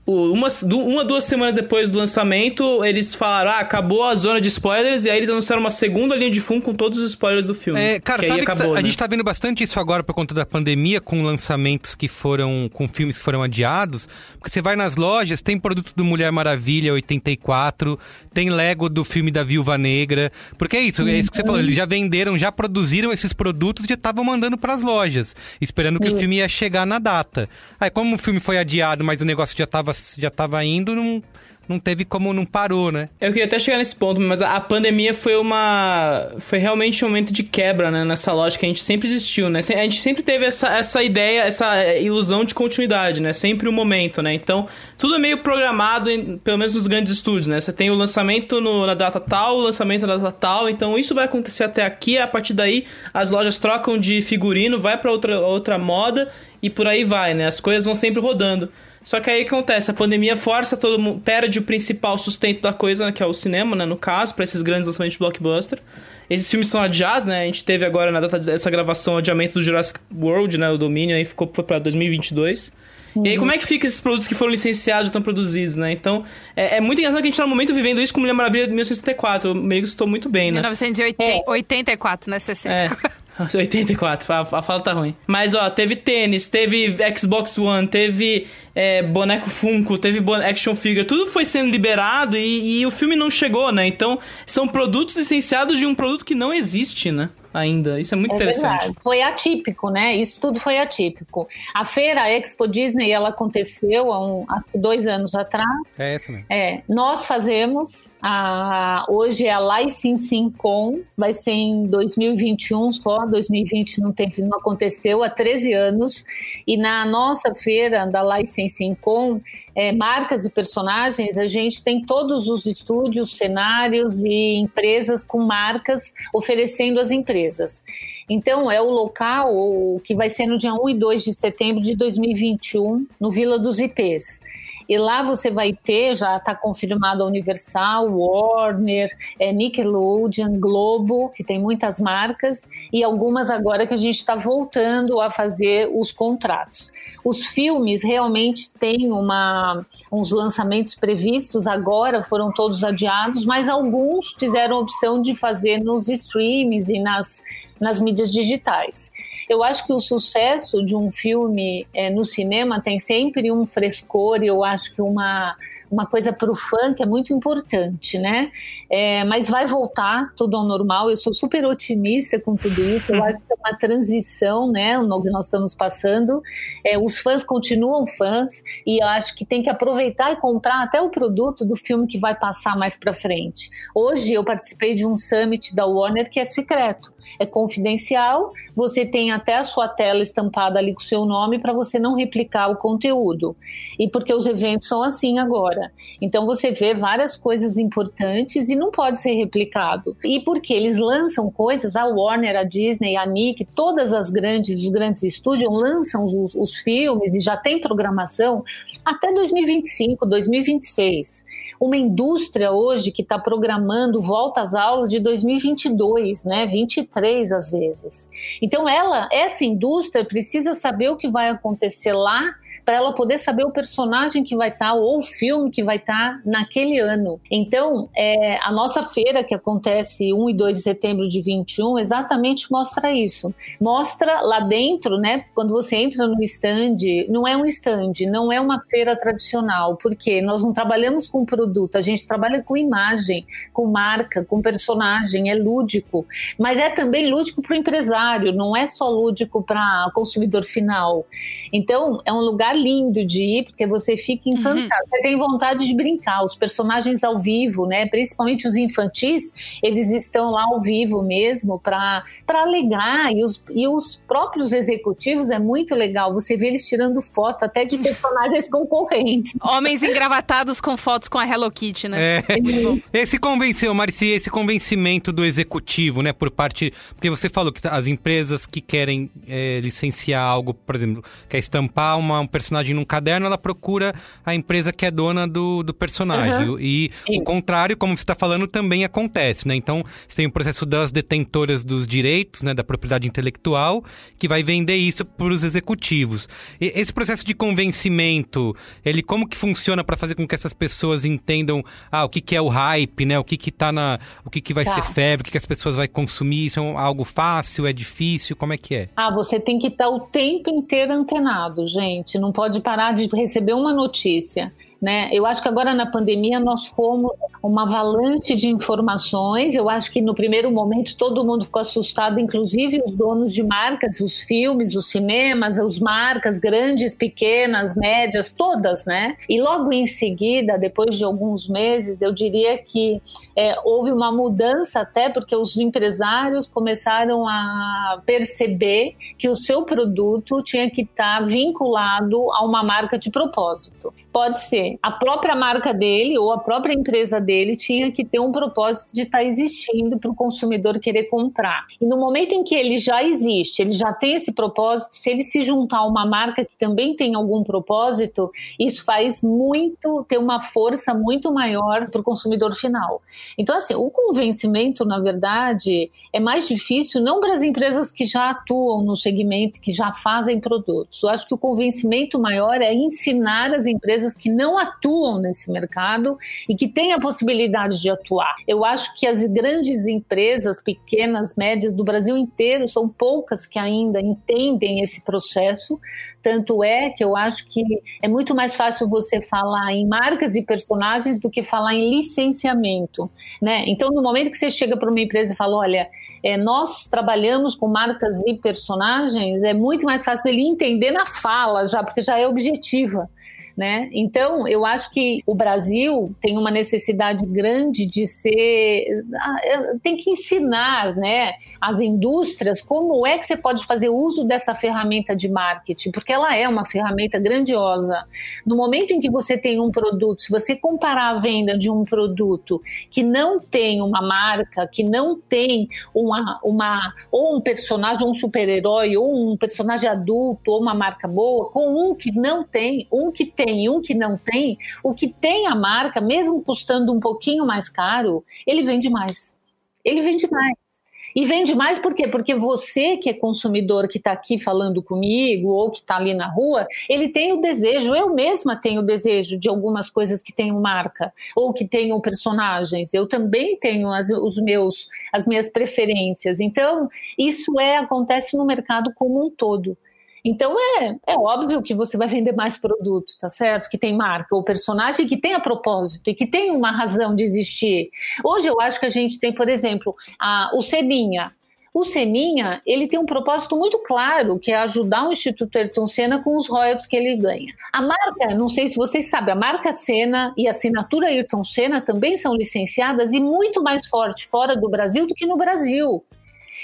O- Uma, du- uma, duas semanas depois do lançamento, eles falaram: ah, acabou a zona de spoilers, e aí eles anunciaram uma segunda linha de Funko com todos os spoilers do filme. É, cara, que sabe aí que acabou, a né? gente tá vendo bastante isso agora por conta da pandemia, com lançamentos que foram. com filmes que foram adiados. Porque você vai nas lojas, tem produto do Mulher Maravilha 84, tem Lego do filme da Viúva Negra. Porque é isso, é isso que você falou. Eles já venderam, já produziram esses produtos e já estavam mandando pras lojas, esperando que o filme ia chegar na data. Aí, como o filme foi adiado, mas o negócio já tava, já tava indo, não, não teve como, não parou, né? Eu queria até chegar nesse ponto, mas a, pandemia foi uma. Foi realmente um momento de quebra, né? Nessa lógica que a gente sempre existiu, né? A gente sempre teve essa, essa ideia, essa é, ilusão de continuidade, né? Sempre o momento, né? Então, tudo é meio programado, em- pelo menos nos grandes estúdios, né? Você tem o lançamento no- na data tal, o lançamento na data tal, então isso vai acontecer até aqui, a partir daí as lojas trocam de figurino, vai pra outra, outra moda e por aí vai, né? As coisas vão sempre rodando. Só que aí o que acontece? A pandemia força todo mundo, perde o principal sustento da coisa, que é o cinema, né? No caso, pra esses grandes lançamentos de blockbuster. Esses filmes são adiados, né? A gente teve agora na data dessa gravação o adiamento do Jurassic World, né? O Domínio aí ficou foi pra 2022. E aí, como é que fica esses produtos que foram licenciados e estão produzidos, né? Então, é, é muito engraçado que a gente tá no momento vivendo isso com Mulher Maravilha de 1964. Eu meio que estou muito bem, né? 1984, né? 60. É, 84, a, a fala tá ruim. Mas, ó, teve tênis, teve Xbox One, teve é, boneco Funko, teve action figure, tudo foi sendo liberado e, e o filme não chegou, né? Então, são produtos licenciados de um produto que não existe, né? Ainda. Isso é muito É interessante. verdade. Foi atípico, né? Isso tudo foi atípico. A feira a Expo Disney, ela aconteceu há, um, há dois anos atrás. É essa mesmo. É, nós fazemos, a, hoje é a Licensing Com, vai ser em 2021 só, 2020 não, teve, não aconteceu, há 13 anos, e na nossa feira da Licensing Com, é, marcas e personagens, a gente tem todos os estúdios, cenários e empresas com marcas oferecendo às empresas. Então, é o local que vai ser no dia 1 e 2 de setembro de 2021, no Vila dos IPs. E lá você vai ter, já está confirmado a Universal, Warner, é, Nickelodeon, Globo, que tem muitas marcas, e algumas agora que a gente está voltando a fazer os contratos. Os filmes realmente têm uma, uns lançamentos previstos agora, foram todos adiados, mas alguns fizeram a opção de fazer nos streams e nas, nas mídias digitais. Eu acho que o sucesso de um filme é, no cinema tem sempre um frescor e eu acho que uma uma coisa para o fã que é muito importante, né? É, mas vai voltar tudo ao normal. Eu sou super otimista com tudo isso. Eu acho que é uma transição, né? No que nós estamos passando. É, os fãs continuam fãs e eu acho que tem que aproveitar e comprar até o produto do filme que vai passar mais para frente. Hoje eu participei de um summit da Warner que é secreto é confidencial, você tem até a sua tela estampada ali com o seu nome para você não replicar o conteúdo. E porque os eventos são assim agora. Então você vê várias coisas importantes e não pode ser replicado. E porque eles lançam coisas, a Warner, a Disney, a Nick, todas as grandes, os grandes estúdios lançam os, os filmes e já tem programação até 2025, 2026. Uma indústria hoje que está programando volta às aulas de 2022, né? 23 às vezes. Então ela, essa indústria precisa saber o que vai acontecer lá para ela poder saber o personagem que vai estar ou o filme que vai estar naquele ano. Então, é, a nossa feira que acontece 1 e 2 de setembro de 21 exatamente mostra isso. Mostra lá dentro, né, quando você entra no stand, não é um stand, não é uma feira tradicional, porque nós não trabalhamos com produto, a gente trabalha com imagem, com marca, com personagem, é lúdico, mas é também lúdico para o empresário, não é só lúdico para consumidor final. Então, é um lugar lindo de ir, porque você fica encantado. Uhum. Você tem vontade de brincar. Os personagens ao vivo, né? Principalmente os infantis, eles estão lá ao vivo mesmo para alegrar. E os, e os próprios executivos é muito legal. Você vê eles tirando foto até de personagens concorrentes. Homens engravatados com fotos com a Hello Kitty, né? É. Esse convenceu, Marci, esse convencimento do executivo, né? Por parte. Porque você falou que as empresas que querem é, licenciar algo, por exemplo, quer estampar uma, um personagem num caderno, ela procura a empresa que é dona do, do personagem. Uhum. E Sim. o contrário, como você está falando, também acontece, né? Então, você tem o processo das detentoras dos direitos, né? Da propriedade intelectual, que vai vender isso para os executivos. E esse processo de convencimento, ele como que funciona para fazer com que essas pessoas entendam ah, o que, que é o hype, né? O que que tá na... O que, que vai tá. ser febre, o que, que as pessoas vão consumir, isso é algo fácil, é difícil, como é que é? Ah, você tem que estar tá o tempo inteiro antenado, gente não pode parar de receber uma notícia. Né? Eu acho que agora na pandemia nós fomos uma avalanche de informações. Eu acho que no primeiro momento todo mundo ficou assustado, inclusive os donos de marcas, os filmes, os cinemas, as marcas grandes, pequenas, médias, todas, né? E logo em seguida, depois de alguns meses, eu diria que é, houve uma mudança até porque os empresários começaram a perceber que o seu produto tinha que estar vinculado a uma marca de propósito. Pode ser a própria marca dele ou a própria empresa dele tinha que ter um propósito de estar tá existindo para o consumidor querer comprar. E no momento em que ele já existe, ele já tem esse propósito, se ele se juntar a uma marca que também tem algum propósito, isso faz muito, ter uma força muito maior para o consumidor final. Então, assim, o convencimento, na verdade, é mais difícil não para as empresas que já atuam no segmento, que já fazem produtos. Eu acho que o convencimento maior é ensinar as empresas que não atuam nesse mercado e que têm a possibilidade de atuar. Eu acho que as grandes empresas, pequenas, médias do Brasil inteiro, são poucas que ainda entendem esse processo. Tanto é que eu acho que é muito mais fácil você falar em marcas e personagens do que falar em licenciamento, né? Então, no momento que você chega para uma empresa e fala, olha, é, nós trabalhamos com marcas e personagens, é muito mais fácil ele entender na fala já, porque já é objetiva né? Então, eu acho que o Brasil tem uma necessidade grande de ser. Ah, tem que ensinar, né, as indústrias como é que você pode fazer uso dessa ferramenta de marketing, porque ela é uma ferramenta grandiosa. No momento em que você tem um produto, se você comparar a venda de um produto que não tem uma marca, que não tem uma, uma ou um personagem, um super-herói, ou um personagem adulto, ou uma marca boa, com um que não tem, um que tem tem e um que não tem, o que tem a marca, mesmo custando um pouquinho mais caro, ele vende mais. Ele vende mais. E vende mais por quê? Porque você que é consumidor, que está aqui falando comigo, ou que está ali na rua, ele tem o desejo, eu mesma tenho o desejo de algumas coisas que tenham marca, ou que tenham personagens. Eu também tenho as, os meus, as minhas preferências. Então, isso é acontece no mercado como um todo. Então é, é óbvio que você vai vender mais produto, tá certo? Que tem marca ou personagem que tenha propósito e que tem uma razão de existir. Hoje eu acho que a gente tem, por exemplo, a, o Seninha. O Seninha, ele tem um propósito muito claro, que é ajudar o Instituto Ayrton Senna com os royalties que ele ganha. A marca, não sei se vocês sabem, a marca Senna e a assinatura Ayrton Senna também são licenciadas e muito mais forte fora do Brasil do que no Brasil.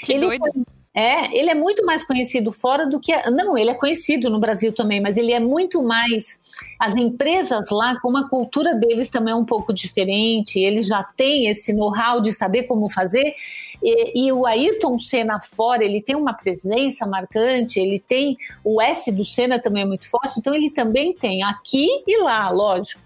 Que ele doido. Foi é, ele é muito mais conhecido fora do que. Não, ele é conhecido no Brasil também, mas ele é muito mais. As empresas lá, como a cultura deles também é um pouco diferente, eles já têm esse know-how de saber como fazer. E, e, o Ayrton Senna fora, ele tem uma presença marcante, ele tem. O S do Senna também é muito forte, então ele também tem aqui e lá, lógico.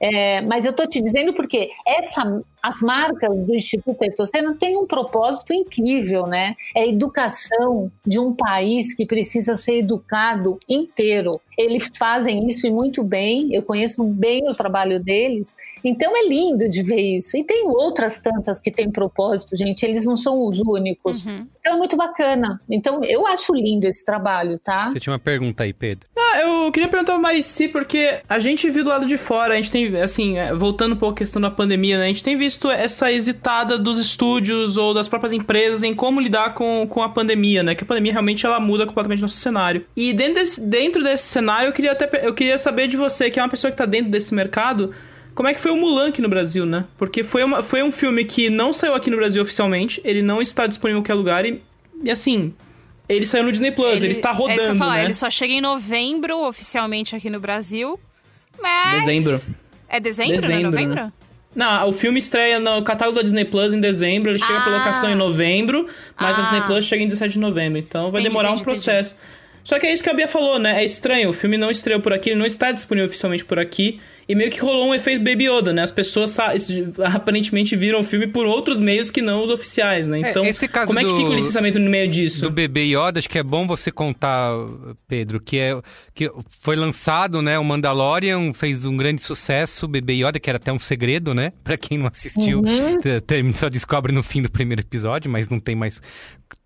É, mas eu estou te dizendo porque essa, as marcas do Instituto Etoceno têm um propósito incrível, né? É a educação de um país que precisa ser educado inteiro. Eles fazem isso e muito bem, eu conheço bem o trabalho deles, então é lindo de ver isso. E tem outras tantas que têm propósito, gente, eles não são os únicos. Uhum. Então é muito bacana. Então eu acho lindo esse trabalho, tá? Você tinha uma pergunta aí, Pedro. Ah, eu queria perguntar ao Marici, porque a gente viu do lado de fora, a gente tem, assim, é, voltando um pouco a questão da pandemia, né? A gente tem visto essa hesitada dos estúdios ou das próprias empresas em como lidar com, com a pandemia, né? Que a pandemia realmente ela muda completamente nosso cenário. E dentro desse, dentro desse cenário, eu queria, até, eu queria saber de você, que é uma pessoa que tá dentro desse mercado, como é que foi o Mulan aqui no Brasil, né? Porque foi, uma, foi um filme que não saiu aqui no Brasil oficialmente, ele não está disponível em qualquer lugar e, e assim, ele saiu no Disney Plus, ele, ele está rodando, é isso que eu falar, né? Ele só chega em novembro oficialmente aqui no Brasil. Mas... Dezembro. É dezembro, dezembro não é novembro? Né? Não, o filme estreia no catálogo da Disney Plus em dezembro, ele chega ah. pra locação em novembro, mas ah. a Disney Plus chega em 17 de novembro, então vai entendi, demorar entendi, um processo. Entendi. Só que é isso que a Bia falou, né? É estranho, o filme não estreou por aqui, ele não está disponível oficialmente por aqui. E meio que rolou um efeito Baby Yoda, né? As pessoas aparentemente viram o filme por outros meios que não os oficiais, né? É, então, é, como é que fica o licenciamento no meio disso? Do Bebê Yoda, acho que é bom você contar, Pedro, que é que foi lançado, né? O Mandalorian fez um grande sucesso, o Bebê Yoda, que era até um segredo, né? Pra quem não assistiu, uhum. só descobre no fim do primeiro episódio, mas não tem mais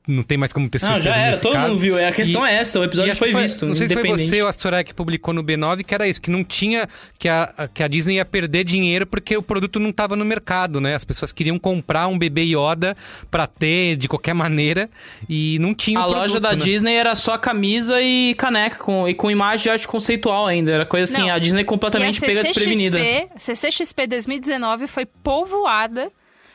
não tem mais como ter surpresa Não, já era, todo caso. mundo viu. É, a questão e, é essa, o episódio foi, foi, visto, Não sei se foi você ou a Soraya que publicou no B9, que era isso, que não tinha, que a, que a Disney ia perder dinheiro porque o produto não estava no mercado, né? As pessoas queriam comprar um bebê Yoda pra ter de qualquer maneira e não tinha A produto, loja da né? Disney era só camisa e caneca, com, e com imagem de arte conceitual ainda. Era coisa assim, não. a Disney completamente a pega desprevenida. CCXP 2019 foi povoada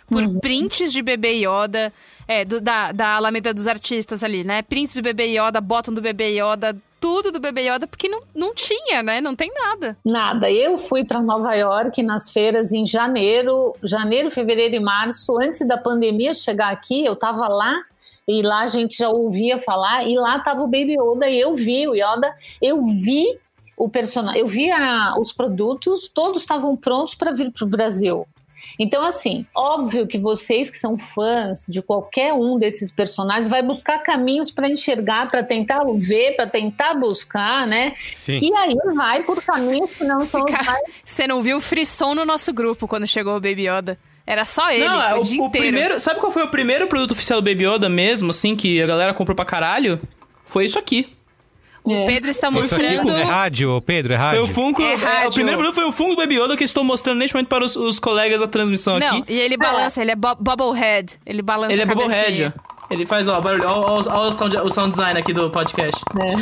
por uhum. prints de bebê Yoda, é, do, da, da Alameda dos Artistas ali, né? Prints do bebê Yoda, bottom do bebê Yoda, tudo do bebê Yoda, porque não, não tinha, né? Não tem nada. Nada. Eu fui para Nova York nas feiras em janeiro, janeiro, fevereiro e março, antes da pandemia chegar aqui, eu tava lá e lá a gente já ouvia falar, e lá tava o Baby Yoda, e eu vi o Yoda, eu vi o personagem, eu vi a, os produtos, todos estavam prontos para vir para o Brasil. Então, assim, óbvio que vocês que são fãs de qualquer um desses personagens vai buscar caminhos para enxergar, para tentar ver, para tentar buscar, né? Sim. E aí vai por caminhos que não são Cara, mais Você não viu o frisson no nosso grupo quando chegou o Baby Yoda? Era só ele, Não, é o, o, dia o primeiro. Sabe qual foi o primeiro produto oficial do Baby Yoda mesmo, assim, que a galera comprou pra caralho? Foi isso aqui. O É. Pedro está mostrando... é rádio, Pedro, é Foi rádio. o Funko. É é, rádio. o primeiro produto foi o Funko do Baby Yoda que eu estou mostrando neste momento para os, os colegas da transmissão Não, aqui. e ele balança, ele é bo Bubblehead. Ele balança Ele é ó. Ele faz, ó, barulho. Ó, ó, ó o, sound, o sound design aqui do podcast. né?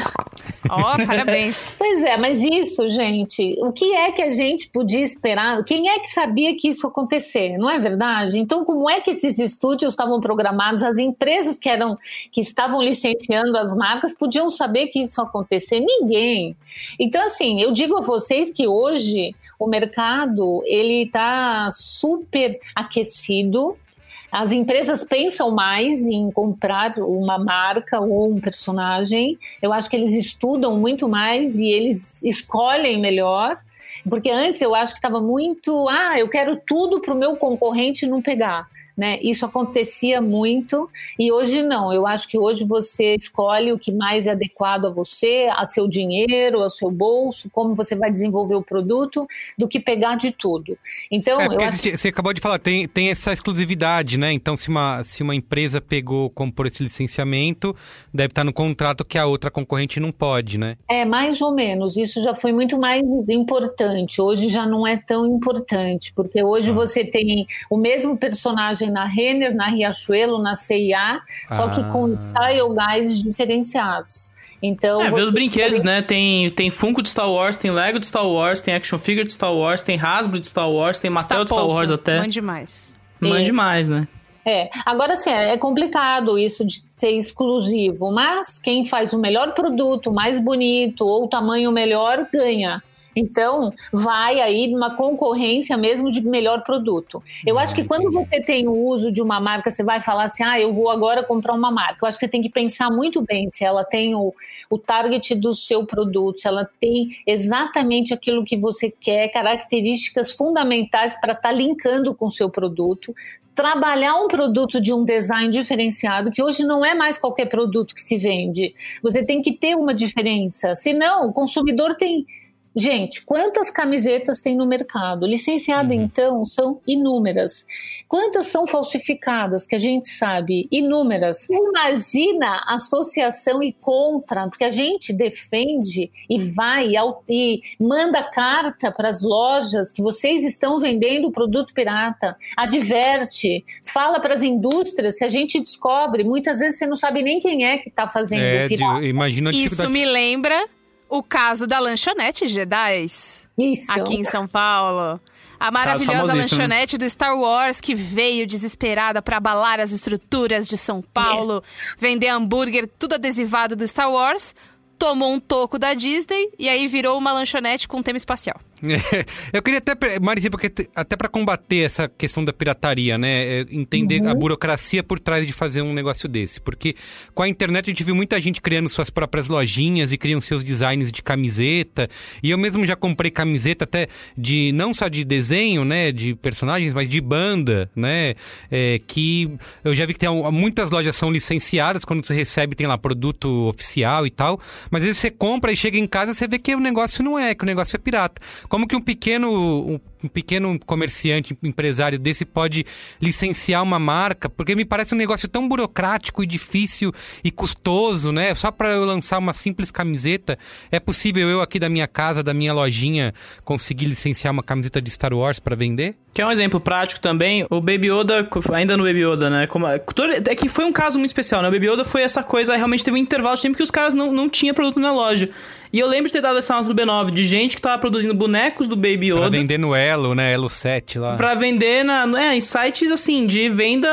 Ó, parabéns. Pois é, mas isso, gente, o que é que a gente podia esperar? Quem é que sabia que isso ia acontecer? Não é verdade? Então, como é que esses estúdios estavam programados? As empresas que eram que estavam licenciando as marcas podiam saber que isso ia acontecer? Ninguém. Então, assim, eu digo a vocês que hoje o mercado ele está super aquecido. As empresas pensam mais em comprar uma marca ou um personagem. Eu acho que eles estudam muito mais e eles escolhem melhor. Porque antes eu acho que estava muito, ah, eu quero tudo para o meu concorrente não pegar. Né? Isso acontecia muito e hoje não. Eu acho que hoje você escolhe o que mais é adequado a você, a seu dinheiro, ao seu bolso, como você vai desenvolver o produto, do que pegar de tudo. Então, É, eu acho que você acabou de falar, tem, tem essa exclusividade, né? Então, se uma, se uma empresa pegou como por esse licenciamento, deve estar no contrato que a outra concorrente não pode, né? É, mais ou menos. Isso já foi muito mais importante. Hoje já não é tão importante, porque hoje você tem o mesmo personagem na Renner, na Riachuelo, na CIA, só que com Ah. style guys diferenciados. Então, É, vê você os brinquedos, né? Tem, tem Funko de Star Wars, tem Lego de Star Wars, tem Action Figure de Star Wars, tem Hasbro de Star Wars, tem Mattel de Star Wars até. Mande mais. Mande É. demais, né? É, agora sim, é complicado isso de ser exclusivo, mas quem faz o melhor produto, mais bonito ou o tamanho melhor, ganha. Então, vai aí numa concorrência mesmo de melhor produto. Eu acho que quando você tem o uso de uma marca, você vai falar assim: ah, eu vou agora comprar uma marca. Eu acho que você tem que pensar muito bem se ela tem o, o target do seu produto, se ela tem exatamente aquilo que você quer, características fundamentais para estar linkando com o seu produto trabalhar um produto de um design diferenciado, que hoje não é mais qualquer produto que se vende. Você tem que ter uma diferença. Senão, o consumidor tem. Gente, quantas camisetas tem no mercado? Licenciada, então, são inúmeras. Quantas são falsificadas, que a gente sabe? Inúmeras. Imagina a associação e contra, porque a gente defende e vai ao- e manda carta para as lojas que vocês estão vendendo produto pirata, adverte, fala para as indústrias, se a gente descobre, muitas vezes você não sabe nem quem é que está fazendo É, pirata. imagina a Isso dificuldade. me lembra o caso da lanchonete Jedi Isso. aqui em São Paulo. A maravilhosa lanchonete do Star Wars que veio desesperada para abalar as estruturas de São Paulo, vender hambúrguer tudo adesivado do Star Wars, tomou um toco da Disney e aí virou uma lanchonete com tema espacial. Eu queria até, Marici, até para combater essa questão da pirataria, né? é, Entender Uhum. a burocracia por trás de fazer um negócio desse. Porque com a internet a gente viu muita gente criando suas próprias lojinhas e criam seus designs de camiseta. E eu mesmo já comprei camiseta até de, não só de desenho, né? De personagens, mas de banda, né? É, que eu já vi que tem muitas lojas são licenciadas, quando você recebe tem lá produto oficial e tal. Mas às vezes você compra e chega em casa você vê que o negócio não é, que o negócio é pirata. Como que um pequeno, um, pequeno comerciante, empresário desse pode licenciar uma marca? Porque me parece um negócio tão burocrático e difícil e custoso, né? Só para eu lançar uma simples camiseta, é possível eu aqui da minha casa, da minha lojinha, conseguir licenciar uma camiseta de Star Wars para vender? Que é um exemplo prático também, o Baby Yoda, ainda no Baby Yoda, né? Como, é que foi um caso muito especial, né? O Baby Yoda foi essa coisa, realmente teve um intervalo de tempo que os caras não, não tinham produto na loja. E eu lembro de ter dado essa nota no B9 de gente que tava produzindo bonecos do Baby Pra Yoda. vender no Elo, né? Elo 7 lá. Pra vender na, é, em sites assim, de venda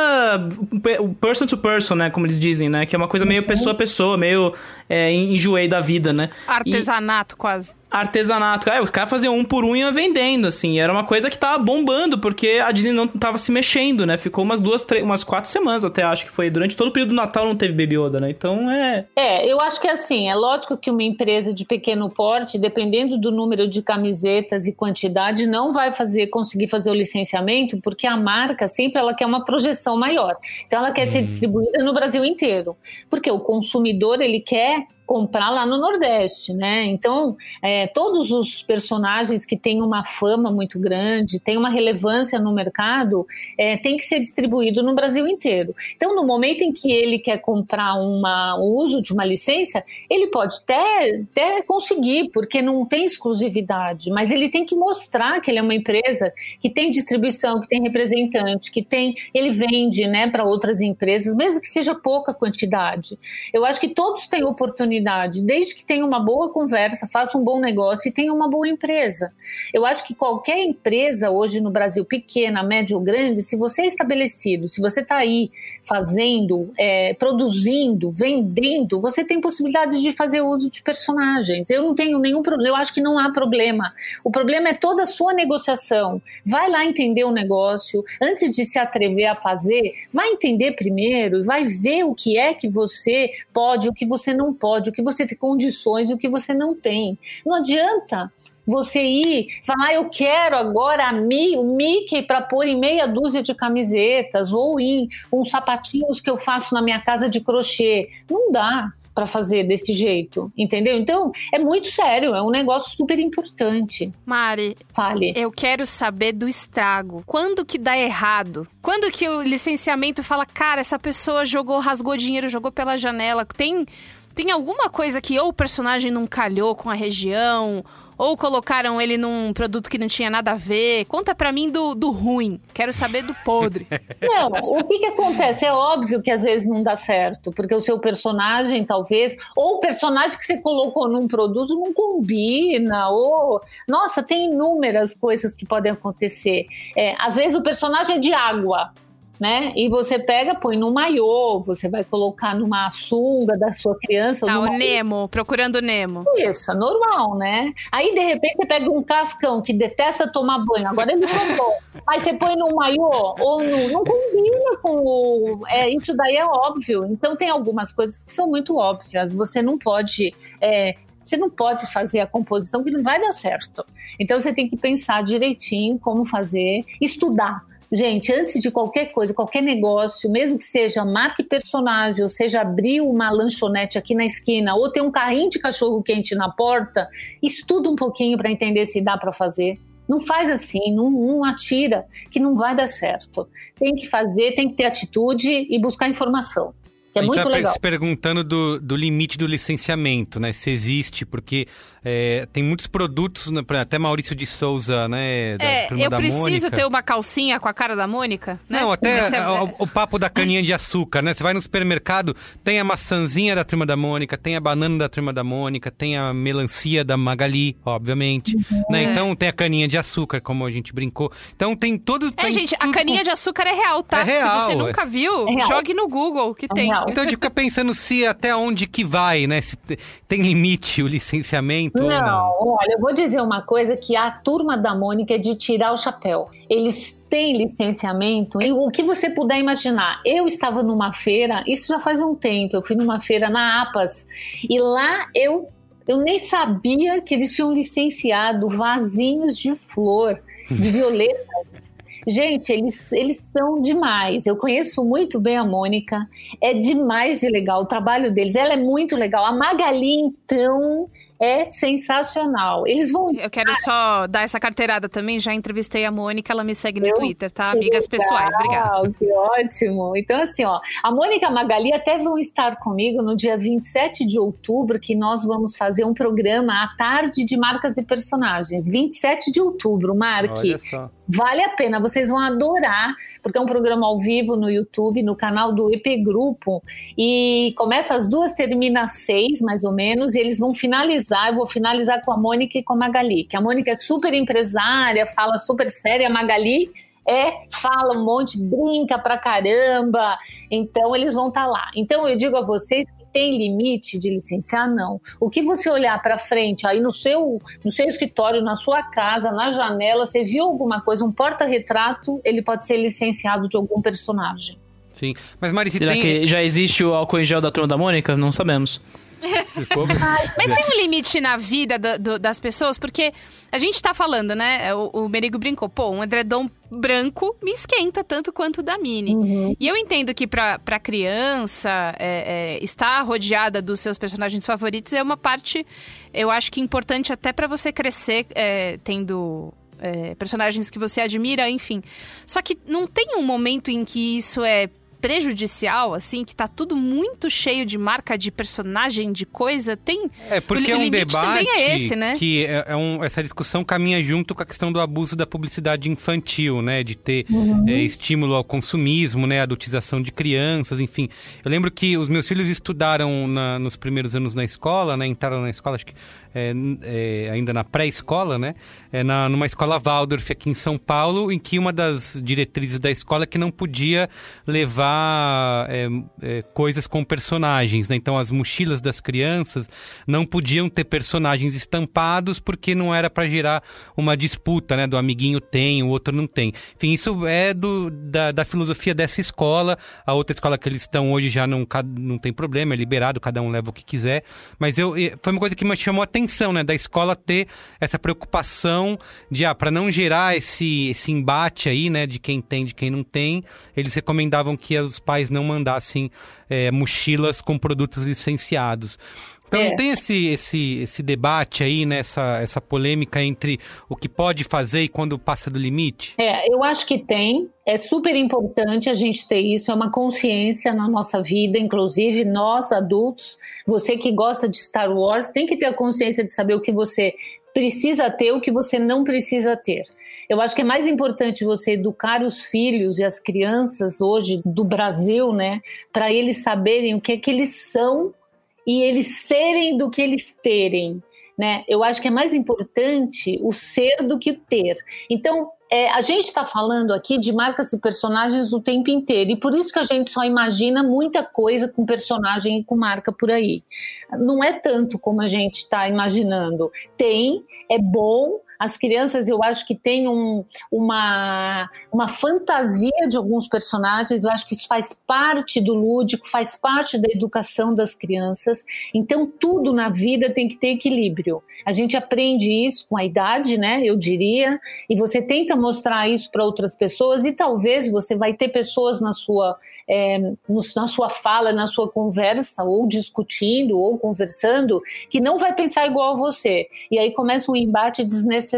pe- person to person, né? Como eles dizem, né? Que é uma coisa meio pessoa a pessoa, meio é, enjoei da vida, né? E- Artesanato quase. artesanato. É, os caras faziam um por um e iam vendendo, assim. Era uma coisa que tava bombando, porque a Disney não tava se mexendo, né? Ficou umas duas, três, umas quatro semanas até, acho que foi. Durante todo o período do Natal não teve Baby Yoda, né? Então é. É, eu acho que assim, é lógico que uma empresa de pequeno porte, dependendo do número de camisetas e quantidade, não vai fazer, conseguir fazer o licenciamento, porque a marca sempre ela quer uma projeção maior. Então ela quer ser distribuída no Brasil inteiro. Porque o consumidor, ele quer até comprar lá no Nordeste, né? Então, é, todos os personagens que têm uma fama muito grande, têm uma relevância no mercado, é, tem que ser distribuído no Brasil inteiro. Então, no momento em que ele quer comprar uma, o uso de uma licença, ele pode até, até conseguir, porque não tem exclusividade, mas ele tem que mostrar que ele é uma empresa que tem distribuição, que tem representante, que tem, ele vende, né, para outras empresas, mesmo que seja pouca quantidade. Eu acho que todos têm oportunidade oportunidade, desde que tenha uma boa conversa, faça um bom negócio e tenha uma boa empresa. Eu acho que qualquer empresa hoje no Brasil, pequena, média ou grande, se você é estabelecido, se você está aí fazendo, é, produzindo, vendendo, você tem possibilidade de fazer uso de personagens. Eu não tenho nenhum problema, eu acho que não há problema. O problema é toda a sua negociação. Vai lá entender o negócio, antes de se atrever a fazer, vai entender primeiro, vai ver o que é que você pode, o que você não pode pode, o que você tem condições e o que você não tem. Não adianta você ir falar, ah, eu quero agora a Mi, o Mickey para pôr em meia dúzia de camisetas ou em uns sapatinhos que eu faço na minha casa de crochê. Não dá para fazer desse jeito, entendeu? Então, é muito sério, é um negócio super importante. Mari, fale. Eu quero saber do estrago. Quando que dá errado? Quando que o licenciamento fala, cara, essa pessoa jogou, rasgou dinheiro, jogou pela janela? Tem tem alguma coisa que ou o personagem não calhou com a região, ou colocaram ele num produto que não tinha nada a ver? Conta para mim do, do ruim. Quero saber do podre. Não, o que que acontece? É óbvio que às vezes não dá certo, porque o seu personagem, talvez, ou o personagem que você colocou num produto não combina, ou. Nossa, tem inúmeras coisas que podem acontecer. É, às vezes o personagem é de água né? E você pega, põe no maiô, você vai colocar numa sunga da sua criança. Tá, o Nemo, procurando Nemo. Isso, é normal, né? Aí, de repente, você pega um cascão que detesta tomar banho, agora ele tomou. Aí você põe no maiô, ou no, não combina com o... É, isso daí é óbvio. Então, tem algumas coisas que são muito óbvias. Você não pode... É, você não pode fazer a composição que não vai dar certo. Então você tem que pensar direitinho como fazer, estudar. Gente, antes de qualquer coisa, qualquer negócio, mesmo que seja marca e personagem, ou seja, abrir uma lanchonete aqui na esquina, ou ter um carrinho de cachorro quente na porta, estuda um pouquinho para entender se dá para fazer. Não faz assim, não, não, atira, que não vai dar certo. Tem que fazer, tem que ter atitude e buscar informação. Que é muito legal. se perguntando do, do limite do licenciamento, né? Se existe, porque é, tem muitos produtos, né, até Maurício de Souza, né? Da é, eu preciso Mônica. ter uma calcinha com a cara da Mônica, né? Não, até é... o, o, papo da caninha de açúcar, né? Você vai no supermercado, tem a maçãzinha da turma da Mônica, tem a banana da turma da Mônica, tem a melancia da Magali, obviamente. Uhum. Né? Então tem a caninha de açúcar, como a gente brincou. Então tem todo. É, gente, a caninha com... de açúcar é real, tá? É real, Se você nunca é viu, é jogue no Google que tem. Então a gente fica pensando se até onde que vai, né? Se tem limite o licenciamento não, não, olha, eu vou dizer uma coisa que a turma da Mônica é de tirar o chapéu. Eles têm licenciamento e o que você puder imaginar. Eu estava numa feira, isso já faz um tempo, eu fui numa feira na APAS e lá eu eu nem sabia que eles tinham licenciado vasinhos de flor, de violeta. Gente, eles, eles são demais. Eu conheço muito bem a Mônica. É demais de legal o trabalho deles. Ela é muito legal. A Magali, então, é sensacional. Eles vão. Eu quero só dar essa carteirada também. Já entrevistei a Mônica, ela me segue no Eu? Twitter, tá? Amigas pessoais, obrigada. Que ótimo. Então, assim, ó, a Mônica Magali até vão estar comigo no dia 27 de outubro, que nós vamos fazer um programa à tarde de marcas e personagens. 27 de outubro, Marque. Olha só. Vale a pena, vocês vão adorar, porque é um programa ao vivo no YouTube, no canal do EP Grupo. E começa às duas, termina às seis, mais ou menos, e eles vão finalizar. Eu vou finalizar com a Mônica e com a Magali, que a Mônica é super empresária, fala super séria, a Magali é, fala um monte, brinca pra caramba. Então eles vão estar tá lá. Então eu digo a vocês que tem limite de licenciar? Não. O que você olhar para frente, aí no seu, no seu escritório, na sua casa, na janela, você viu alguma coisa, um porta-retrato, ele pode ser licenciado de algum personagem. Sim. Mas, Marici, Será tem... que já existe o álcool em gel da turma da Mônica? Não sabemos. Mas tem um limite na vida do- do- das pessoas, porque a gente tá falando, né? O, o Merigo brincou, pô, um edredom branco me esquenta tanto quanto o da Mini. Uhum. E eu entendo que pra, pra criança, é, é, estar rodeada dos seus personagens favoritos é uma parte, eu acho que importante até pra você crescer é, tendo. é, personagens que você admira, enfim. Só que não tem um momento em que isso é prejudicial, assim, que tá tudo muito cheio de marca de personagem, de coisa, tem. É, porque o é um debate também é esse, né? que é, é um- essa discussão caminha junto com a questão do abuso da publicidade infantil, né? De ter Uhum. é, estímulo ao consumismo, né? Adultização de crianças, enfim. Eu lembro que os meus filhos estudaram na- nos primeiros anos na escola, né? Entraram na escola, acho que é, é, ainda na pré-escola, né? É, na, numa escola Waldorf aqui em São Paulo, em que uma das diretrizes da escola é que não podia levar é, é, coisas com personagens, né? Então as mochilas das crianças não podiam ter personagens estampados porque não era para gerar uma disputa, né? Do amiguinho tem, o outro não tem. Enfim, isso é do, da, da filosofia dessa escola. A outra escola que eles estão hoje já não, não tem problema, é liberado, cada um leva o que quiser. Mas eu, foi uma coisa que me chamou a atenção, né? Da escola ter essa preocupação de, ah, para não gerar esse, esse embate aí, né? De quem tem, de quem não tem, eles recomendavam que os pais não mandassem é, mochilas com produtos licenciados. Então É. tem esse, esse, esse debate aí, né? Essa, essa polêmica entre o que pode fazer e quando passa do limite? É, eu acho que tem. É super importante a gente ter isso, é uma consciência na nossa vida, inclusive nós adultos, você que gosta de Star Wars, tem que ter a consciência de saber o que você precisa ter, o que você não precisa ter. Eu acho que é mais importante você educar os filhos e as crianças hoje do Brasil, né, para eles saberem o que é que eles são e eles serem do que eles terem. Né? Eu acho que é mais importante o ser do que o ter. Então, é, a gente está falando aqui de marcas e personagens o tempo inteiro, e por isso que a gente só imagina muita coisa com personagem e com marca por aí. Não é tanto como a gente está imaginando. Tem, é bom. As crianças, eu acho que tem um, uma, uma fantasia de alguns personagens, eu acho que isso faz parte do lúdico, faz parte da educação das crianças. Então, tudo na vida tem que ter equilíbrio. A gente aprende isso com a idade, né? Eu diria, e você tenta mostrar isso para outras pessoas, e talvez você vai ter pessoas na sua, é, na sua fala, na sua conversa, ou discutindo, ou conversando, que não vai pensar igual a você. E aí começa um embate desnecessário,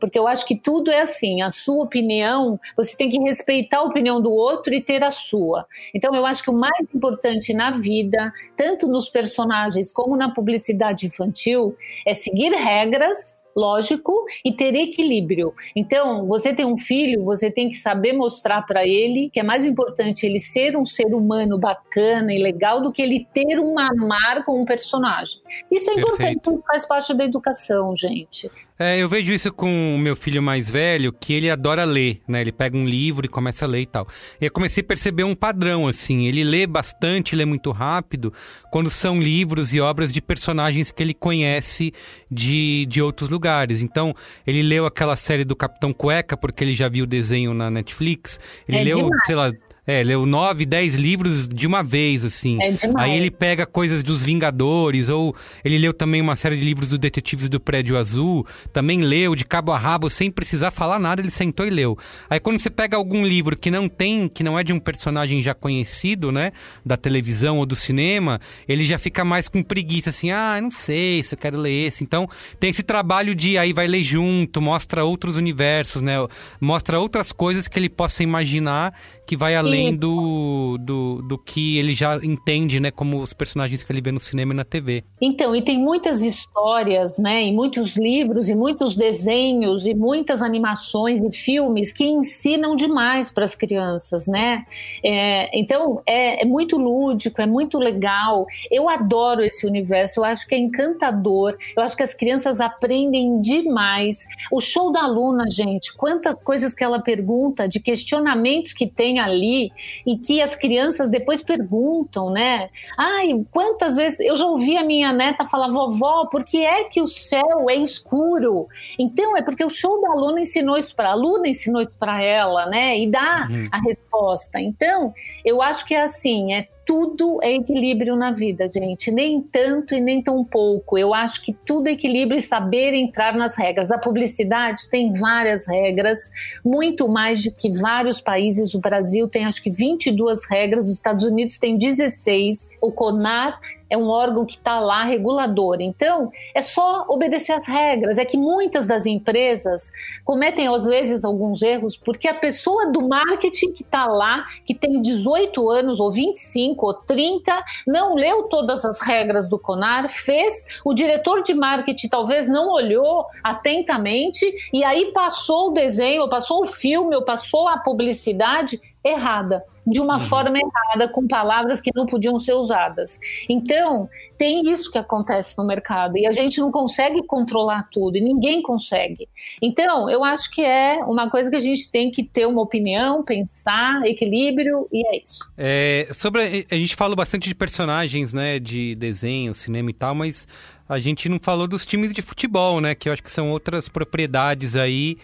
porque eu acho que tudo é assim, a sua opinião, você tem que respeitar a opinião do outro e ter a sua. Então eu acho que o mais importante na vida, tanto nos personagens como na publicidade infantil, é seguir regras lógico e ter equilíbrio. Então, você tem um filho, você tem que saber mostrar para ele que é mais importante ele ser um ser humano bacana e legal do que ele ter uma marca um personagem. Isso é importante, faz parte da educação, gente. É, eu vejo isso com o meu filho mais velho, que ele adora ler, né? Ele pega um livro e começa a ler e tal. E eu comecei a perceber um padrão, assim. Ele lê bastante, lê muito rápido, quando são livros e obras de personagens que ele conhece de, de outros lugares. Então, ele leu aquela série do Capitão Cueca, porque ele já viu o desenho na Netflix. Ele É leu, demais. sei lá. É, leu nove, dez livros de uma vez, assim. É demais. Aí ele pega coisas dos Vingadores, ou ele leu também uma série de livros do Detetives do Prédio Azul, também leu de cabo a rabo, sem precisar falar nada, ele sentou e leu. Aí quando você pega algum livro que não tem, que não é de um personagem já conhecido, né, da televisão ou do cinema, ele já fica mais com preguiça, assim, ah, não sei se eu quero ler esse. Então tem esse trabalho de aí vai ler junto, mostra outros universos, né, mostra outras coisas que ele possa imaginar que vai além do, do, do que ele já entende, né? Como os personagens que ele vê no cinema e na TV. Então, e tem muitas histórias, né, e muitos livros, e muitos desenhos, e muitas animações e filmes que ensinam demais para as crianças, né? É, então, é, é muito lúdico, é muito legal. Eu adoro esse universo, eu acho que é encantador, eu acho que as crianças aprendem demais. O show da Luna, gente, quantas coisas que ela pergunta, de questionamentos que tem tem ali e que as crianças depois perguntam, né? Ai, quantas vezes eu já ouvi a minha neta falar, vovó, por que é que o céu é escuro? Então é porque o show da aluna ensinou isso para a aluna, ensinou isso para ela, né? E dá uhum. a resposta. Então, eu acho que é assim, é tudo é equilíbrio na vida, gente. Nem tanto e nem tão pouco. Eu acho que tudo é equilíbrio e saber entrar nas regras. A publicidade tem várias regras, muito mais de que vários países. O Brasil tem acho que 22 regras, os Estados Unidos tem 16. O CONAR é um órgão que está lá regulador. Então, é só obedecer às regras. É que muitas das empresas cometem, às vezes, alguns erros porque a pessoa do marketing que está lá, que tem 18 anos, ou 25, ou 30, não leu todas as regras do CONAR, fez, o diretor de marketing talvez não olhou atentamente, e aí passou o desenho, ou passou o filme, ou passou a publicidade errada, de uma uhum. forma errada, com palavras que não podiam ser usadas. Então, tem isso que acontece no mercado e a gente não consegue controlar tudo e ninguém consegue. Então, eu acho que é uma coisa que a gente tem que ter uma opinião, pensar, equilíbrio e é isso. É, sobre a gente fala bastante de personagens, né, de desenho, cinema e tal, mas a gente não falou dos times de futebol, né, que eu acho que são outras propriedades aí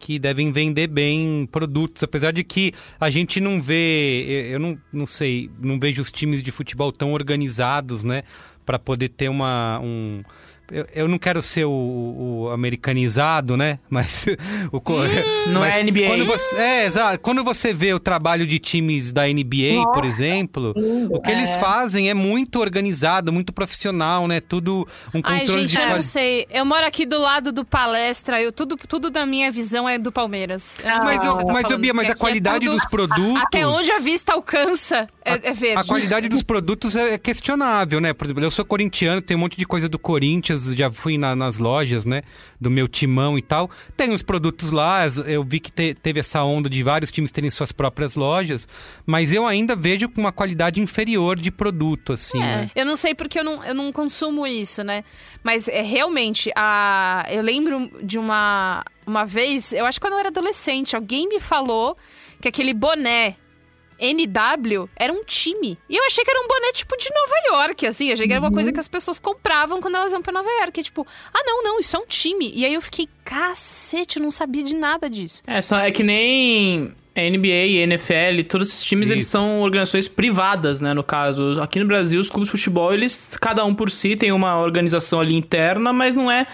que devem vender bem produtos, apesar de que a gente não vê, eu não, não sei, não vejo os times de futebol tão organizados, né, para poder ter uma um eu, eu não quero ser o, o americanizado, né? Mas o hum, não é NBA. Quando você, é, exato. Quando você vê o trabalho de times da NBA, Nossa, por exemplo, lindo, o que é. eles fazem é muito organizado, muito profissional, né? Tudo um controle Ai, gente, de eu não sei. Eu moro aqui do lado do palestra, eu tudo tudo da minha visão é do Palmeiras. Ah, mas eu, tá mas eu Bia, mas a qualidade é tudo, dos produtos Até onde a vista alcança é, é verde. A qualidade dos produtos é questionável, né? Por exemplo, eu sou corintiano, tem um monte de coisa do Corinthians já fui na, nas lojas, né? Do meu timão e tal. Tem os produtos lá, eu vi que te, teve essa onda de vários times terem suas próprias lojas, mas eu ainda vejo com uma qualidade inferior de produto, assim. É, né? eu não sei porque eu não, eu não consumo isso, né? Mas é realmente, a, eu lembro de uma, uma vez, eu acho que quando eu era adolescente, alguém me falou que aquele boné NW era um time. E eu achei que era um boné tipo de Nova York, assim. Achei que era uma coisa uhum. que as pessoas compravam quando elas iam pra Nova York. E, tipo, ah, não, não, isso é um time. E aí eu fiquei, cacete, eu não sabia de nada disso. É, só é que nem NBA, NFL, todos esses times Isso. eles são organizações privadas, né, no caso. Aqui no Brasil, os clubes de futebol, eles cada um por si tem uma organização ali interna, mas não é é,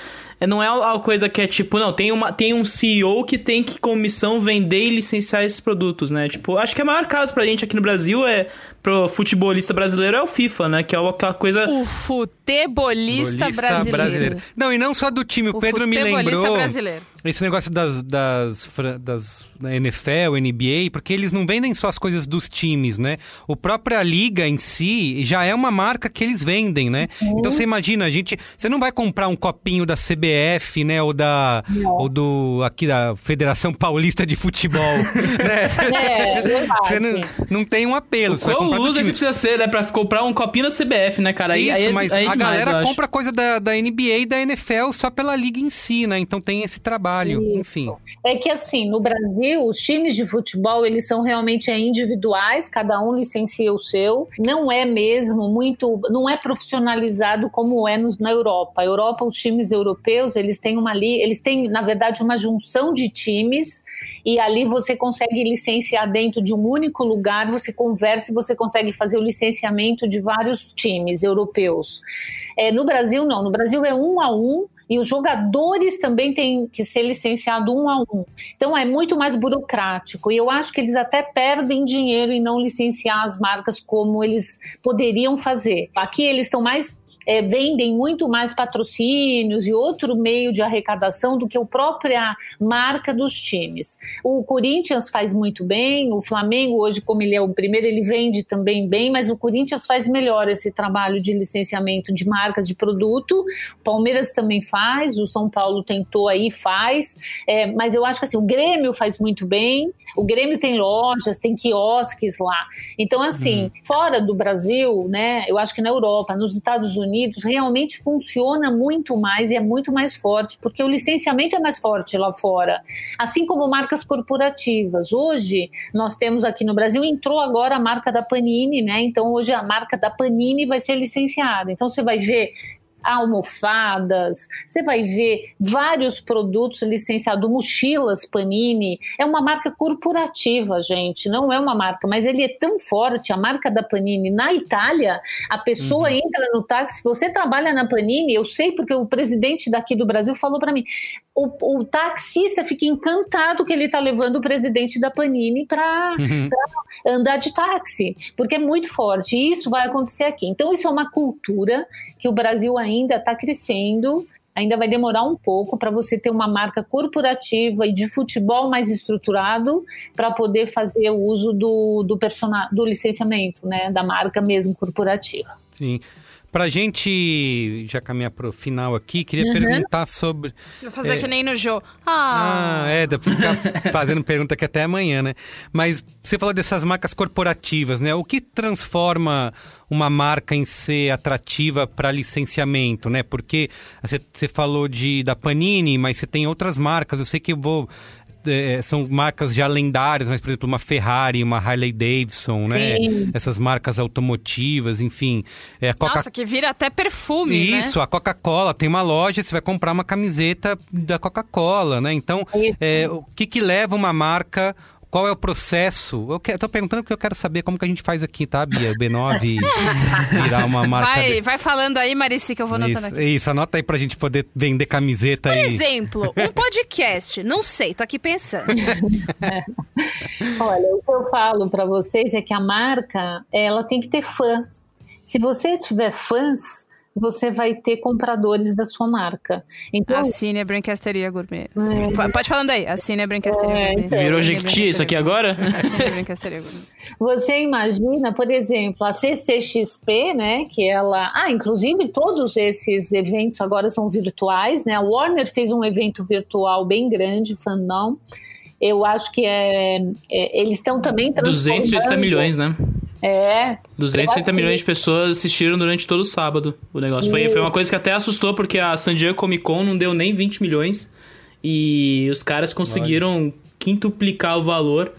não é uma coisa que é tipo, não, tem, uma, tem um CEO que tem que, com missão, vender e licenciar esses produtos, né? Tipo, acho que é o maior caso pra gente aqui no Brasil é pro futebolista brasileiro é o FIFA, né? Que é aquela coisa. O futebolista brasileiro. brasileiro. Não, e não só do time. O, o Pedro me lembrou. Brasileiro. Esse negócio das, das, das da NFL, NBA, porque eles não vendem só as coisas dos times, né? O própria liga em si já é uma marca que eles vendem, né? Uhum. Então você imagina, a gente. Você não vai comprar um copinho da CBF, né? Ou da. Não. Ou do. aqui da Federação Paulista de Futebol. né? É, você não, não tem um apelo. O quão loser você precisa ser, né? Pra comprar um copinho da CBF, né, cara? Isso, aí, mas aí, a galera compra coisa da, da NBA e da NFL só pela liga em si, né? Então tem esse trabalho, Isso. enfim. É que assim, no Brasil, os times de futebol, eles são realmente individuais, cada um licencia o seu. Não é mesmo muito, não é profissionalizado como é no, na Europa. A Europa, os times europeus, eles têm uma ali, eles têm, na verdade, uma junção de times e ali você consegue licenciar dentro de um único lugar, você conversa e você consegue fazer o licenciamento de vários times europeus. É, no Brasil, não. No Brasil é um a um, e os jogadores também têm que ser licenciados um a um. Então é muito mais burocrático. E eu acho que eles até perdem dinheiro em não licenciar as marcas como eles poderiam fazer. Aqui eles estão mais é, vendem muito mais patrocínios e outro meio de arrecadação do que a própria marca dos times. O Corinthians faz muito bem, o Flamengo hoje, como ele é o primeiro, ele vende também bem, mas o Corinthians faz melhor esse trabalho de licenciamento de marcas de produto. O Palmeiras também faz, o São Paulo tentou aí, faz, é, mas eu acho que assim, o Grêmio faz muito bem, o Grêmio tem lojas, tem quiosques lá. Então, assim, uhum. fora do Brasil, né, eu acho que na Europa, nos Estados Unidos, Unidos realmente funciona muito mais e é muito mais forte, porque o licenciamento é mais forte lá fora, assim como marcas corporativas. Hoje, nós temos aqui no Brasil, entrou agora a marca da Panini, né? Então, hoje a marca da Panini vai ser licenciada. Então, você vai ver almofadas, você vai ver vários produtos licenciados, mochilas Panini. É uma marca corporativa, gente, não é uma marca, mas ele é tão forte, a marca da Panini. Na Itália, a pessoa uhum. entra no táxi, você trabalha na Panini, eu sei porque o presidente daqui do Brasil falou para mim, o, o, taxista fica encantado que ele está levando o presidente da Panini para uhum. andar de táxi, porque é muito forte. E isso vai acontecer aqui. Então, isso é uma cultura que o Brasil ainda está crescendo. Ainda vai demorar um pouco para você ter uma marca corporativa e de futebol mais estruturado para poder fazer o uso do, do, do licenciamento, né, da marca mesmo corporativa. Sim. Pra gente já caminhar pro final aqui, queria uhum. perguntar sobre. Vou fazer é... que nem no Jô. Ah, ah é, dá pra ficar fazendo pergunta aqui até amanhã, né? Mas você falou dessas marcas corporativas, né? O que transforma uma marca em ser atrativa para licenciamento, né? Porque você, você falou de da Panini, mas você tem outras marcas. Eu sei que eu vou é, são marcas já lendárias, mas, por exemplo, uma Ferrari, uma Harley Davidson, né? Essas marcas automotivas, enfim. É, Coca... Nossa, que vira até perfume, né? Isso, né? a Coca-Cola tem uma loja, você vai comprar uma camiseta da Coca-Cola, né? Então, é, o que que leva uma marca qual é o processo? Eu estou perguntando porque eu quero saber como que a gente faz aqui, tá, Bia? O B9 virar uma marca. Vai, de... vai falando aí, Marici, que eu vou anotando aqui. Isso, anota aí pra gente poder vender camiseta Por e... exemplo, um podcast. Não sei, tô aqui pensando. Olha, o que eu falo para vocês é que a marca, ela tem que ter fã. Se você tiver fãs, você vai ter compradores da sua marca. Então, Assine a Brincasteria Gourmet. É. Pode falando aí, assine a Brincasteria é, Gourmet. Então, Virou Jequiti isso aqui agora? Assine a Brincasteria Gourmet. Você imagina, por exemplo, a CCXP, né, que ela... Ah, inclusive todos esses eventos agora são virtuais, né? A Warner fez um evento virtual bem grande, Fandom. Eu acho que é, é eles estão também transformando... 280 milhões, né? É. 230 milhões de pessoas assistiram durante todo o sábado o negócio. Foi, foi uma coisa que até assustou, porque a San Diego Comic Con não deu nem 20 milhões. E os caras conseguiram Olha. quintuplicar o valor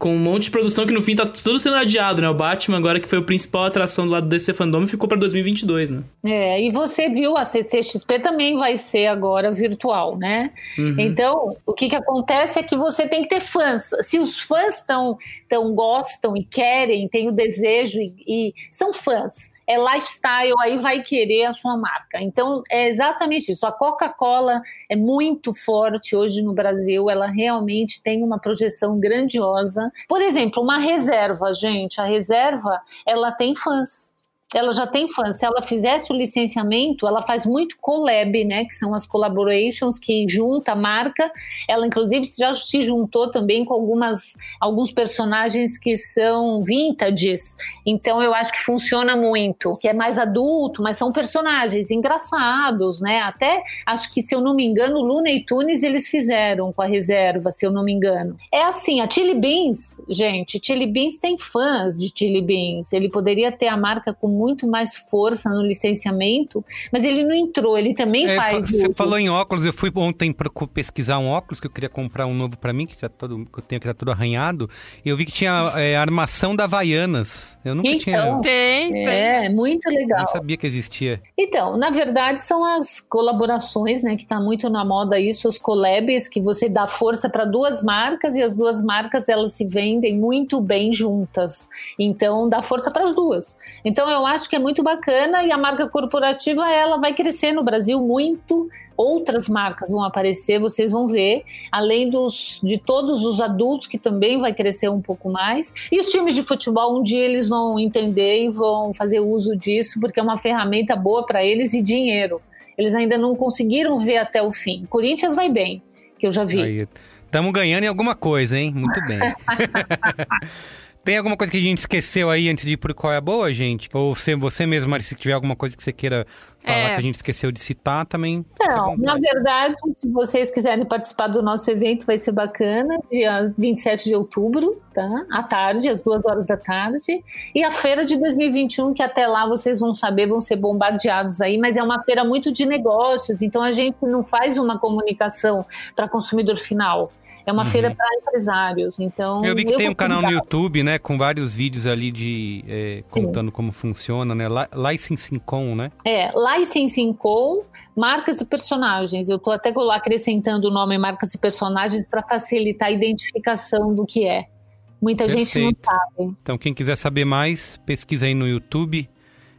com um monte de produção que no fim tá tudo sendo adiado, né? O Batman, agora que foi a principal atração do lado do DC Fandom, ficou para 2022, né? É, e você viu, a CCXP também vai ser agora virtual, né? Uhum. Então, o que que acontece é que você tem que ter fãs. Se os fãs tão, tão gostam e querem, têm o desejo e, e são fãs, é lifestyle, aí vai querer a sua marca. Então, é exatamente isso. A Coca-Cola é muito forte hoje no Brasil, ela realmente tem uma projeção grandiosa. Por exemplo, uma reserva, gente, a reserva, ela tem fãs ela já tem fãs. Se ela fizesse o licenciamento, ela faz muito collab, né? Que são as collaborations que junta a marca. Ela, inclusive, já se juntou também com algumas, alguns personagens que são vintages. Então, eu acho que funciona muito. Que é mais adulto, mas são personagens engraçados, né? Até, acho que, se eu não me engano, Luna e Tunes eles fizeram com a reserva, se eu não me engano. É assim, a Chili Beans, gente, Chili Beans tem fãs de Chili Beans. Ele poderia ter a marca com muito mais força no licenciamento, mas ele não entrou, ele também é, faz. Você falou em óculos, eu fui ontem para pesquisar um óculos que eu queria comprar um novo para mim, que, já tá todo, que eu tenho que tá tudo arranhado. E eu vi que tinha é, armação da Havaianas. Eu nunca então, tinha. Tem, tem. É, muito legal. Eu não sabia que existia. Então, na verdade, são as colaborações, né, que tá muito na moda isso, os collabs, que você dá força para duas marcas e as duas marcas elas se vendem muito bem juntas. Então, dá força para as duas. Então, eu acho que é muito bacana e a marca corporativa ela vai crescer no Brasil muito. Outras marcas vão aparecer, vocês vão ver, além dos de todos os adultos que também vai crescer um pouco mais. E os times de futebol um dia eles vão entender e vão fazer uso disso porque é uma ferramenta boa para eles e dinheiro. Eles ainda não conseguiram ver até o fim. Corinthians vai bem, que eu já vi. Estamos ganhando em alguma coisa, hein? Muito bem. Tem alguma coisa que a gente esqueceu aí antes de ir pro Qual é a Boa, gente? Ou você, você mesmo, Mari, se tiver alguma coisa que você queira falar É. que a gente esqueceu de citar, também. Não, na verdade, se vocês quiserem participar do nosso evento, vai ser bacana, dia 27 de outubro, tá? À tarde, às duas horas da tarde. E a feira de 2021, que até lá vocês vão saber, vão ser bombardeados aí, mas é uma feira muito de negócios, então a gente não faz uma comunicação para consumidor final. É uma feira para empresários, então... Uhum. Eu vi que tem vou um canal no. YouTube, né, com vários vídeos ali de é, contando como funciona, né? Li- Licensing Com, né? É, Licensing Com, marcas e personagens. Eu tô até lá acrescentando o nome marcas e personagens para facilitar a identificação do que é. Muita gente não Perfeito. sabe. Então, quem quiser saber mais, pesquisa aí no YouTube.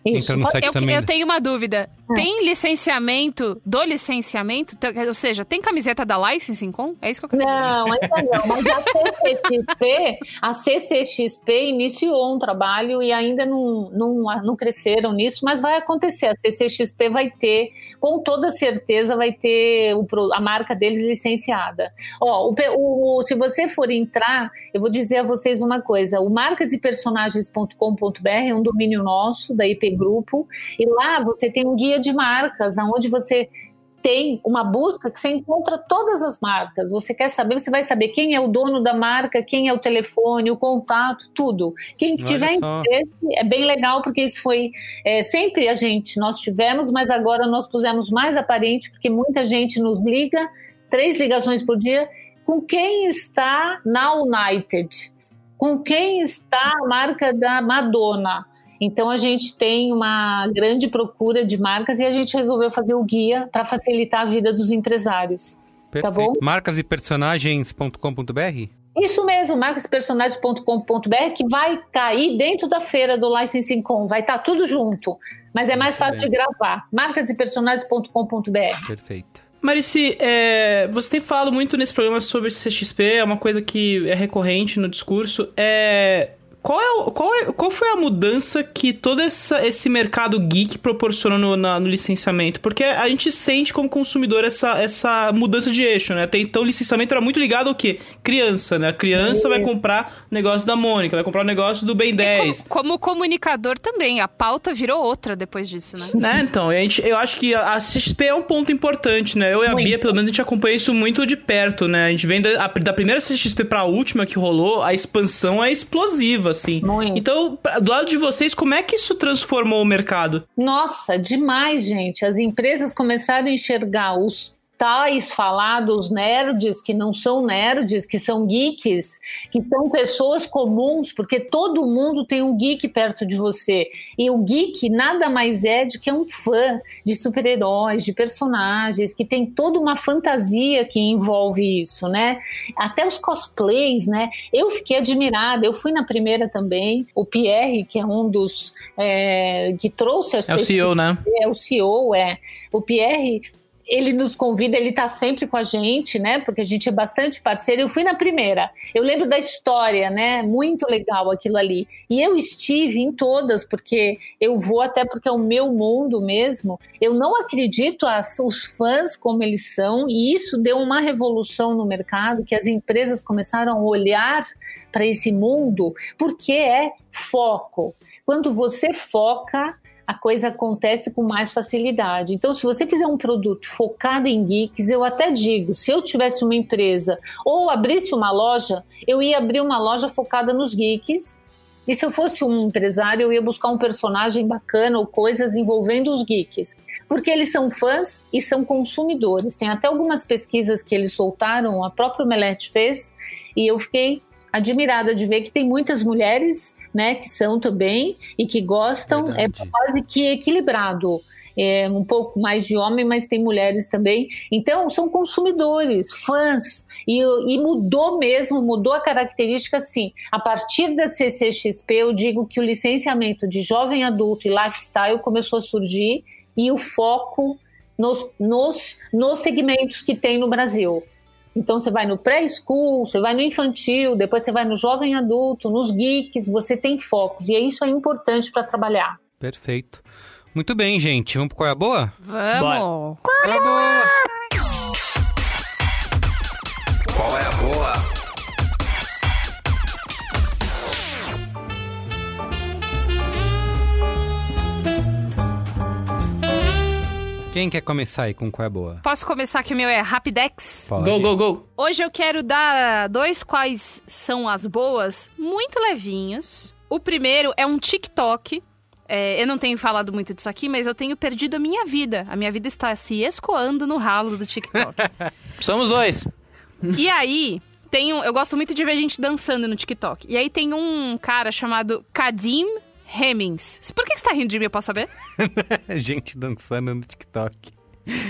Isso. Entra no site Eu, também. eu tenho uma dúvida. É. Tem licenciamento do licenciamento? Ou seja, tem camiseta da Licensing Com? É isso que eu quero dizer. Não, ainda não. Mas a CCXP, a CCXP iniciou um trabalho e ainda não, não, não cresceram nisso, mas vai acontecer. A CCXP vai ter, com toda certeza, vai ter o a marca deles licenciada. Ó, o, o- se você for entrar, eu vou dizer a vocês uma coisa: o marcasepersonagens.com.br é um domínio nosso, da IP Grupo, e lá você tem um guia de marcas, onde você tem uma busca que você encontra todas as marcas. Você quer saber, você vai saber quem é o dono da marca, quem é o telefone, o contato, tudo. Quem Olha tiver só. interesse é bem legal porque isso foi é, sempre a gente nós tivemos, mas agora nós pusemos mais aparente porque muita gente nos liga, três ligações por dia, com quem está na United, com quem está a marca da Madonna. Então a gente tem uma grande procura de marcas e a gente resolveu fazer o guia para facilitar a vida dos empresários. Perfeito. bom? Marcas e personagens.com.br? Isso mesmo, marcaspersonagens.com.br que vai cair dentro da feira do Licensing Com, vai estar tudo junto, mas é mais Muito fácil bem. de gravar. marcaspersonagens.com.br. Perfeito. Marici, é, você tem falado muito nesse programa sobre CXP, é uma coisa que é recorrente no discurso. É, qual, é, qual, é- qual foi a mudança que todo essa, esse mercado geek proporcionou no, na- no licenciamento? Porque a gente sente como consumidor essa, essa mudança de eixo, né? Até então o licenciamento era muito ligado ao quê? Criança, né? A criança vai comprar negócio da Mônica, vai comprar o negócio do Ben 10. Como, como comunicador também, a pauta virou outra depois disso, né? Né, então, a gente, eu acho que a CXP é um ponto importante, né? Eu e a Muito. Bia, pelo menos, a gente acompanha isso muito de perto, né? A gente vem da, a- da primeira CXP pra última que rolou, a expansão é explosiva, assim. Muito. Então, do lado de vocês, como é que isso transformou o mercado? Nossa, demais, gente. As empresas começaram a enxergar os tais falados nerds que não são nerds, que são geeks, que são pessoas comuns, porque todo mundo tem um geek perto de você. E o geek nada mais é do que um fã de super-heróis, de personagens, que tem toda uma fantasia que envolve isso, né? Até os cosplays, né? Eu fiquei admirada, eu fui na primeira também. O Pierre, que é um dos é, que trouxe a É o CEO, né? é o CEO, é. O Pierre, ele nos convida, ele tá sempre com a gente, né? Porque a gente é bastante parceiro. Eu fui na primeira. Eu lembro da história, né? Muito legal aquilo ali. E eu estive em todas, porque eu vou até porque é o meu mundo mesmo. Eu não acredito as, os fãs como eles são, e isso deu uma revolução no mercado, que as empresas começaram a olhar para esse mundo, porque é foco. Quando você foca, a coisa acontece com mais facilidade. Então, se você fizer um produto focado em geeks, eu até digo, se eu tivesse uma empresa ou abrisse uma loja, eu ia abrir uma loja focada nos geeks. E se eu fosse um empresário, eu ia buscar um personagem bacana ou coisas envolvendo os geeks. Porque eles são fãs e são consumidores. Tem até algumas pesquisas que eles soltaram, a própria Omelete fez, e eu fiquei admirada de ver que tem muitas mulheres né, que são também e que gostam, Verdade. é quase que equilibrado. É um pouco mais de homem, mas tem mulheres também. Então, são consumidores, fãs. E, e mudou mesmo, mudou a característica assim. A partir da CCXP, eu digo que o licenciamento de jovem adulto e lifestyle começou a surgir e o foco nos, nos, nos segmentos que tem no Brasil. Então você vai no pré-school, você vai no infantil, depois você vai no jovem adulto, nos geeks, você tem focos e isso é importante para trabalhar. Perfeito. Muito bem, gente. Vamos pro Qual é a Boa? Vamos! É? Qual é a boa? Quem quer começar aí com qual é boa? Posso começar que o meu é Rapidex? Pode. Go, go, go. Hoje eu quero dar dois quais são as boas, muito levinhos. O primeiro é um TikTok. É, eu não tenho falado muito disso aqui, mas eu tenho perdido a minha vida. A minha vida está se escoando no ralo do TikTok. Somos dois. e aí, tem um, eu gosto muito de ver gente dançando no TikTok. E aí tem um cara chamado Kadim Hemmings. Por que você tá rindo de mim, eu posso saber? Gente dançando no TikTok.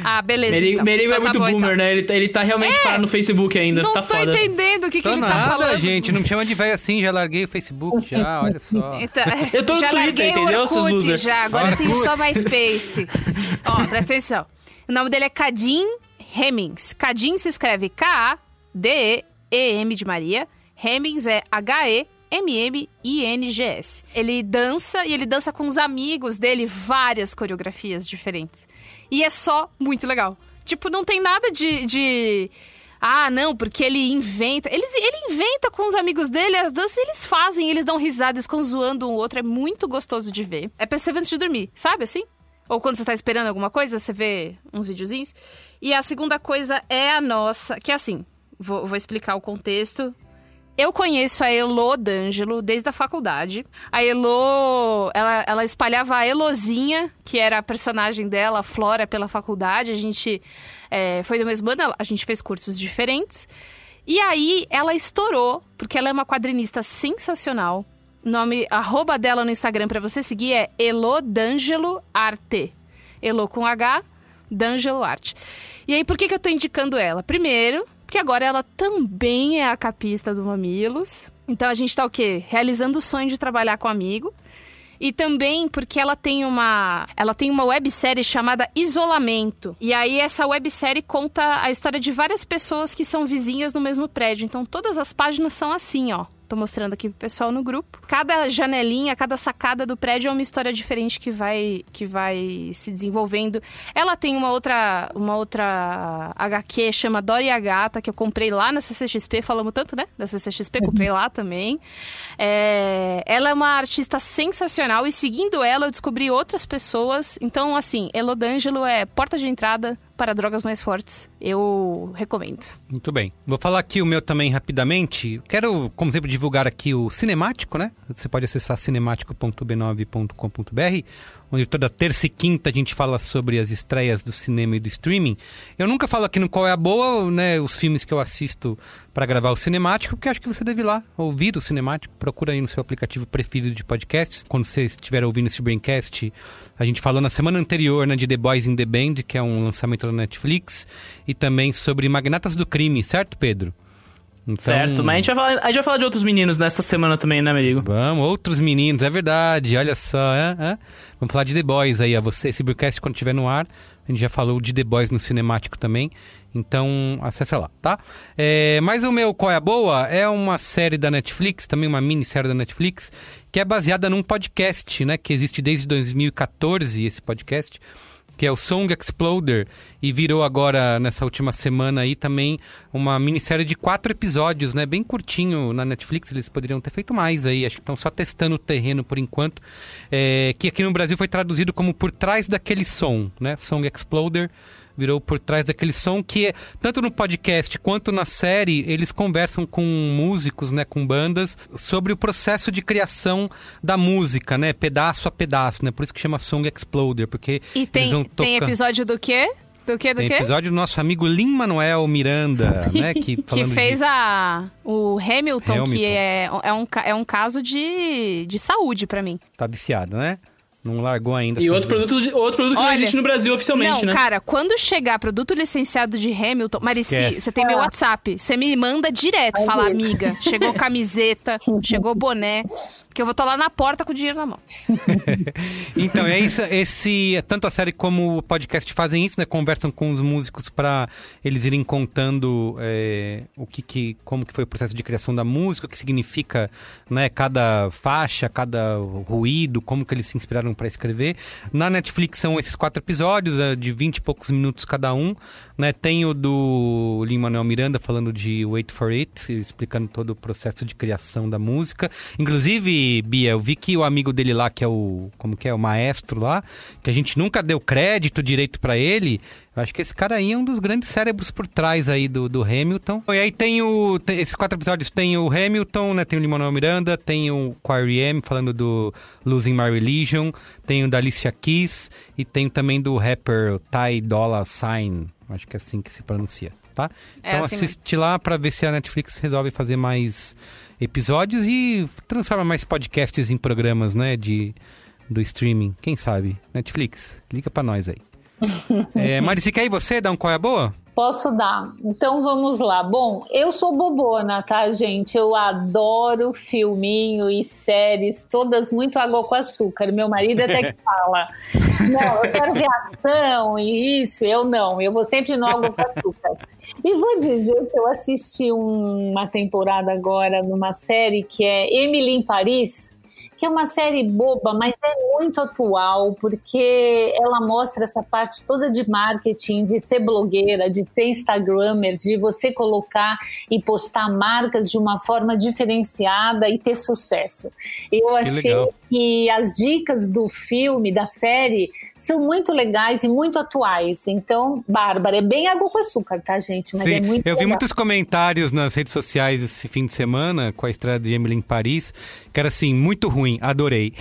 Ah, beleza. Merigo, então. Merigo Então é tá muito bom, boomer, então. né? Ele tá, ele tá realmente parado no Facebook ainda. Não tá tô foda. entendendo o que, que ele tá nada, falando. gente. Não me chama de velho assim. Já larguei o Facebook já, olha só. Então, Eu tô no Twitter, entendeu, seus Orkut losers? já, agora eu tenho só Orkut. MySpace. Ó, presta atenção. O nome dele é Kadim Hemmings. Kadim se escreve K-A-D-E-E-M de Maria. Hemmings é H-E-M-M-I-N-G-S. Ele dança e ele dança com os amigos dele várias coreografias diferentes. E é só muito legal. Tipo, não tem nada de... de... Ah, não, porque ele inventa. Eles, ele inventa com os amigos dele as danças eles fazem, eles dão risada, eles ficam zoando um outro. É muito gostoso de ver. É ver antes de dormir, sabe assim? Ou quando você tá esperando alguma coisa, você vê uns videozinhos. E a segunda coisa é a nossa, que é assim, vou, vou explicar o contexto. Eu conheço a Elo D'Angelo desde a faculdade. A Elo, ela, ela espalhava a Elozinha, que era a personagem dela, a Flora, pela faculdade. A gente é, foi do mesmo ano, a gente fez cursos diferentes. E aí ela estourou, porque ela é uma quadrinista sensacional. O nome, arroba dela no Instagram pra você seguir é Elo D'Angelo Arte. Elo com H, D'Angelo Arte. E aí, por que, que eu tô indicando ela? Primeiro, porque agora ela também é a capista do Mamilos. Então a gente tá o quê? Realizando o sonho de trabalhar com amigo. E também porque ela tem uma, ela tem uma websérie chamada Isolamento. E aí essa websérie conta a história de várias pessoas que são vizinhas no mesmo prédio. Então todas as páginas são assim, ó. Tô mostrando aqui pro pessoal no grupo. Cada janelinha, cada sacada do prédio é uma história diferente que vai que vai se desenvolvendo. Ela tem uma outra uma outra HQ chama Dora e a Gata que eu comprei lá na CCXP, falamos tanto, né? Da CCXP, comprei lá também. É, ela é uma artista sensacional e seguindo ela eu descobri outras pessoas. Então, assim, Elo D'Angelo é porta de entrada para drogas mais fortes. Eu recomendo. Muito bem. Vou falar aqui o meu também rapidamente. Quero, como sempre, divulgar aqui o Cinemático, né? Você pode acessar cinemático.b9.com.br, onde toda terça e quinta a gente fala sobre as estreias do cinema e do streaming. Eu nunca falo aqui no Qual é a Boa, né? Os filmes que eu assisto para gravar o Cinemático, porque acho que você deve ir lá ouvir o Cinemático. Procura aí no seu aplicativo preferido de podcasts. Quando você estiver ouvindo esse Braincast, a gente falou na semana anterior né, de The Boys in the Band, que é um lançamento da Netflix, e também sobre Magnatas do Crime, certo, Pedro? Então, Certo, mas a gente, vai falar, a gente vai falar de outros meninos nessa semana também, né, Merigo? Vamos, outros meninos, é verdade, olha só. é, é. Vamos falar de The Boys aí, a você, esse broadcast quando estiver no ar. A gente já falou de The Boys no cinemático também. Então, acessa lá, tá? É, mas o meu Qual é a Boa é uma série da Netflix, também uma minissérie da Netflix, que é baseada num podcast, né? Que existe desde 2014, esse podcast, que é o Song Exploder, e virou agora, nessa última semana aí, também uma minissérie de quatro episódios, né? Bem curtinho na Netflix, eles poderiam ter feito mais aí, acho que estão só testando o terreno por enquanto. É, que aqui no Brasil foi traduzido como Por Trás Daquele Som, né? Song Exploder virou por trás daquele som que é, tanto no podcast quanto na série eles conversam com músicos, né, com bandas sobre o processo de criação da música, né, pedaço a pedaço, né, por isso que chama Song Exploder, porque E tem, eles vão tem tocar- episódio do quê? Do quê? Do tem episódio do nosso amigo Lin Manuel Miranda, né, que Que fez de... a o Hamilton, Hamilton. que é, é, um, é um caso de, de saúde pra mim. tá viciado, né? Não largou ainda. E outro produto, de- outro produto que não Olha, existe no Brasil oficialmente, não, né? cara, quando chegar produto licenciado de Hamilton, Marici, você tem meu WhatsApp, você me manda direto, fala, amiga, chegou camiseta, chegou boné, que eu vou estar lá na porta com o dinheiro na mão. Então, é isso, esse, tanto a série como o podcast fazem isso, né? Conversam com os músicos para eles irem contando é, o que, que, como que foi o processo de criação da música, o que significa, né? Cada faixa, cada ruído, como que eles se inspiraram para escrever. Na Netflix são esses quatro episódios, é, de 20 e poucos minutos cada um. Né? Tem o do Lin-Manuel Miranda falando de Wait for It, explicando todo o processo de criação da música. Inclusive, Bia, eu vi que o amigo dele lá, que é o, como que é, o maestro lá, que a gente nunca deu crédito direito para ele, eu acho que esse cara aí é um dos grandes cérebros por trás aí do, do Hamilton. E aí tem o. Tem, esses quatro episódios tem o Hamilton, né? Tem o Lin-Manuel Miranda, tem o Quarry M falando do Losing My Religion, tem o da Alicia Keys e tem também do rapper Ty Dolla Sign. Acho que é assim que se pronuncia, tá? É Então assim assiste lá pra ver se a Netflix resolve fazer mais episódios e transforma mais podcasts em programas, né? De, do streaming. Quem sabe? Netflix, liga pra nós aí. É, Marici, quer ir você dar um qual é a boa? Posso dar. Então vamos lá. Bom, eu sou bobona, tá, gente? Eu adoro filminho e séries, todas muito água com açúcar. Meu marido até que fala: Não, eu quero ver ação e isso. Eu não, eu vou sempre no água com açúcar. E vou dizer que eu assisti um- uma temporada agora numa série que é Emily em Paris que é uma série boba, mas é muito atual, porque ela mostra essa parte toda de marketing, de ser blogueira, de ser Instagrammer, de você colocar e postar marcas de uma forma diferenciada e ter sucesso. Eu achei. Que as dicas do filme, da série, são muito legais e muito atuais. Então, Bárbara, é bem água com açúcar, tá, gente? Mas Sim, é muito eu vi legal. muitos comentários nas redes sociais esse fim de semana com a estreia de Emily em Paris, que era assim, muito ruim, adorei.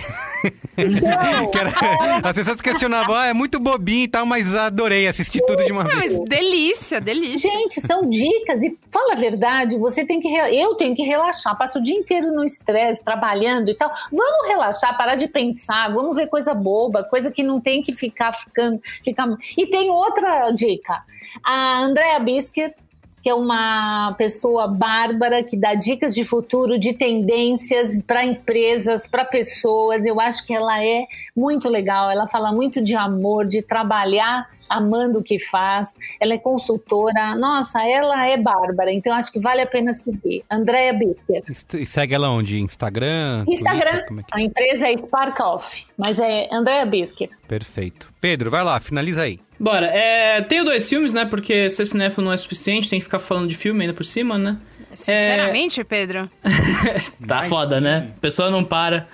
Não, era- as pessoas questionavam, ah, é muito bobinho e tal, mas adorei, assisti tudo de uma vez. mas delícia, delícia. Gente, são dicas e fala a verdade, você tem que re- eu tenho que relaxar, passo o dia inteiro no estresse, trabalhando e tal. Vamos relaxar, parar de pensar, vamos ver coisa boba, coisa que não tem que ficar ficando, ficar. E tem outra dica. A Andrea Biscuit que é uma pessoa bárbara que dá dicas de futuro, de tendências para empresas, para pessoas. Eu acho que ela é muito legal. Ela fala muito de amor, de trabalhar amando o que faz. Ela é consultora. Nossa, ela é bárbara. Então acho que vale a pena seguir. Andrea Bitter. E segue ela onde? Instagram? Instagram. Twitter? É que- A empresa é Spark Off, mas é Andrea Biscuit. Perfeito. Pedro, vai lá, finaliza aí. Bora, é, tenho dois filmes, né? Porque ser cinéfilo não é suficiente, tem que ficar falando de filme ainda por cima, né? Sinceramente, Pedro? Tá foda, né? A pessoa não para.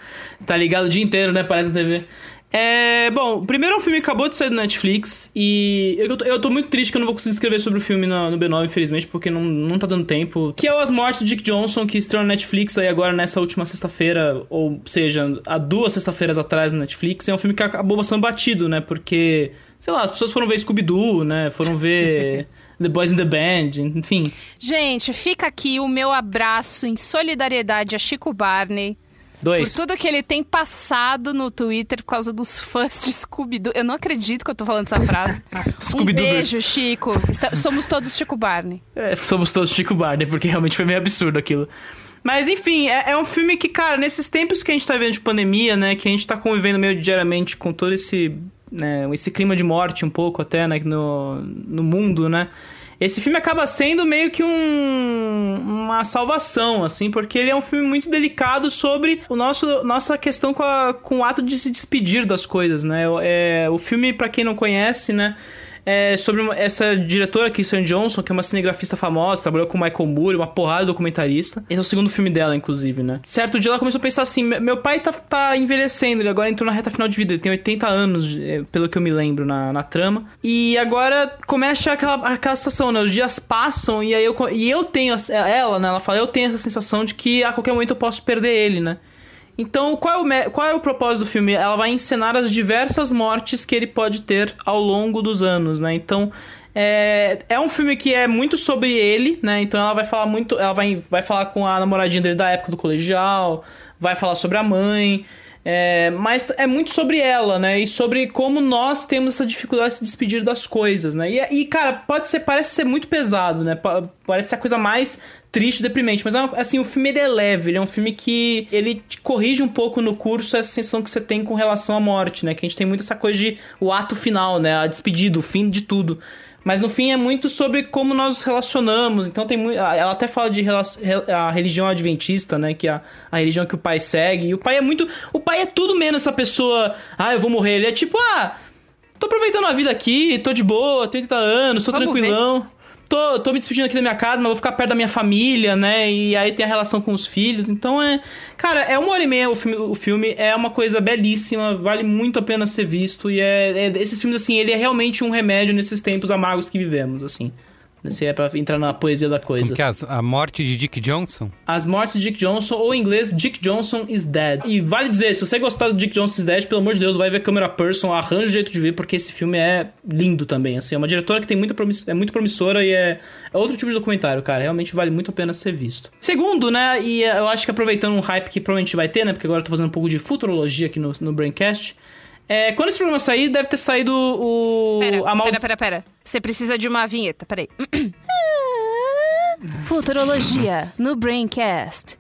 Tá ligado o dia inteiro, né? Parece na TV. É, bom, o primeiro é um filme que acabou de sair do Netflix e eu tô, eu tô muito triste que eu não vou conseguir escrever sobre o filme no, no B9, infelizmente, porque não, não tá dando tempo. Que é o As Mortes do Dick Johnson, que estreou no Netflix aí agora nessa última sexta-feira, ou seja, há duas sexta-feiras atrás no Netflix. É um filme que acabou bastante batido, né? Porque, sei lá, as pessoas foram ver Scooby-Doo, né? Foram ver The Boys in the Band, enfim. Gente, fica aqui o meu abraço em solidariedade a Chico Barney. Dois. Por tudo que ele tem passado no Twitter por causa dos fãs de Scooby-Doo. Eu não acredito que eu tô falando essa frase. um beijo, Chico. Está- somos todos Chico Barney. É, somos todos Chico Barney, porque realmente foi meio absurdo aquilo. Mas enfim, é, é um filme que, cara, nesses tempos que a gente tá vivendo de pandemia, né, que a gente tá convivendo meio diariamente com todo esse, né, esse clima de morte um pouco até, né, no, no mundo, né, esse filme acaba sendo meio que um, uma salvação, assim, porque ele é um filme muito delicado sobre o nosso, nossa questão com, a- com o ato de se despedir das coisas, né, é, o filme, pra quem não conhece, né, é sobre essa diretora, Kirsten Johnson, que é uma cinegrafista famosa, trabalhou com Michael Moore, uma porrada de documentarista. Esse é o segundo filme dela, inclusive, né? Certo dia ela começou a pensar assim: "Me- meu pai tá, tá envelhecendo, ele agora entrou na reta final de vida, ele tem 80 anos, eh, pelo que eu me lembro na, na trama. E agora começa aquela, aquela sensação, né? Os dias passam e aí eu, e eu tenho, ela, né? Ela fala: eu tenho essa sensação de que a qualquer momento eu posso perder ele, né? Então, qual é, o, qual é o propósito do filme? Ela vai encenar as diversas mortes que ele pode ter ao longo dos anos, né? Então, é, é um filme que é muito sobre ele, né? Então, ela vai falar muito. Ela vai, vai falar com a namoradinha dele da época do colegial, vai falar sobre a mãe. é, mas é muito sobre ela, né? E sobre como nós temos essa dificuldade de se despedir das coisas, né? E, e, cara, pode ser, parece ser muito pesado, né? Pa- Parece ser a coisa mais triste, deprimente, mas é assim, o filme ele é leve, ele é um filme que ele te corrige um pouco no curso essa sensação que você tem com relação à morte, né? Que a gente tem muito essa coisa de o ato final, né? A despedida, o fim de tudo. Mas no fim é muito sobre como nós nos relacionamos. Então tem muito. Ela até fala de a religião adventista, né? Que é a, a religião que o pai segue. E o pai é muito. O pai é tudo menos essa pessoa. Ah, eu vou morrer. Ele é tipo, ah, tô aproveitando a vida aqui, tô de boa, 30 anos, tô Vamos tranquilão. Ver tô, tô me despedindo aqui da minha casa, mas vou ficar perto da minha família, né? E aí tem a relação com os filhos. Então é. Cara, é uma hora e meia o filme, o filme é uma coisa belíssima, vale muito a pena ser visto. E é, é esses filmes, assim, ele é realmente um remédio nesses tempos amargos que vivemos, assim. Se é pra entrar na poesia da coisa. Como que é? A morte de Dick Johnson? As mortes de Dick Johnson, ou em inglês, Dick Johnson is Dead. E vale dizer, se você gostar do Dick Johnson is Dead, pelo amor de Deus, vai ver Camera Person, arranja o jeito de ver, porque esse filme é lindo também. Assim, é uma diretora que tem muita é muito promissora e é, é outro tipo de documentário, cara. Realmente vale muito a pena ser visto. Segundo, né, e eu acho que aproveitando um hype que provavelmente vai ter, né, porque agora eu tô fazendo um pouco de futurologia aqui no, no Braincast. É, quando esse programa sair, deve ter saído o. Pera, a maldi... pera, pera, pera. Você precisa de uma vinheta, peraí. Futurologia no Braincast.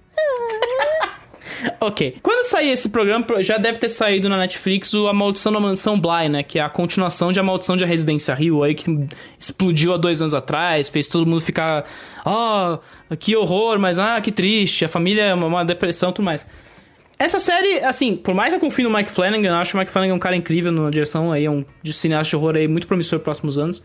ok. Quando sair esse programa, já deve ter saído na Netflix o A Maldição da Mansão Bly, né? Que é a continuação de A Maldição de a Residência Rio, aí que explodiu há dois anos atrás, fez todo mundo ficar. Oh, que horror, mas ah, que triste, a família é uma depressão e tudo mais. Essa série, assim, por mais que eu confie no Mike Flanagan, eu acho que o Mike Flanagan é um cara incrível na direção aí, é um de cineasta de horror aí muito promissor nos próximos anos.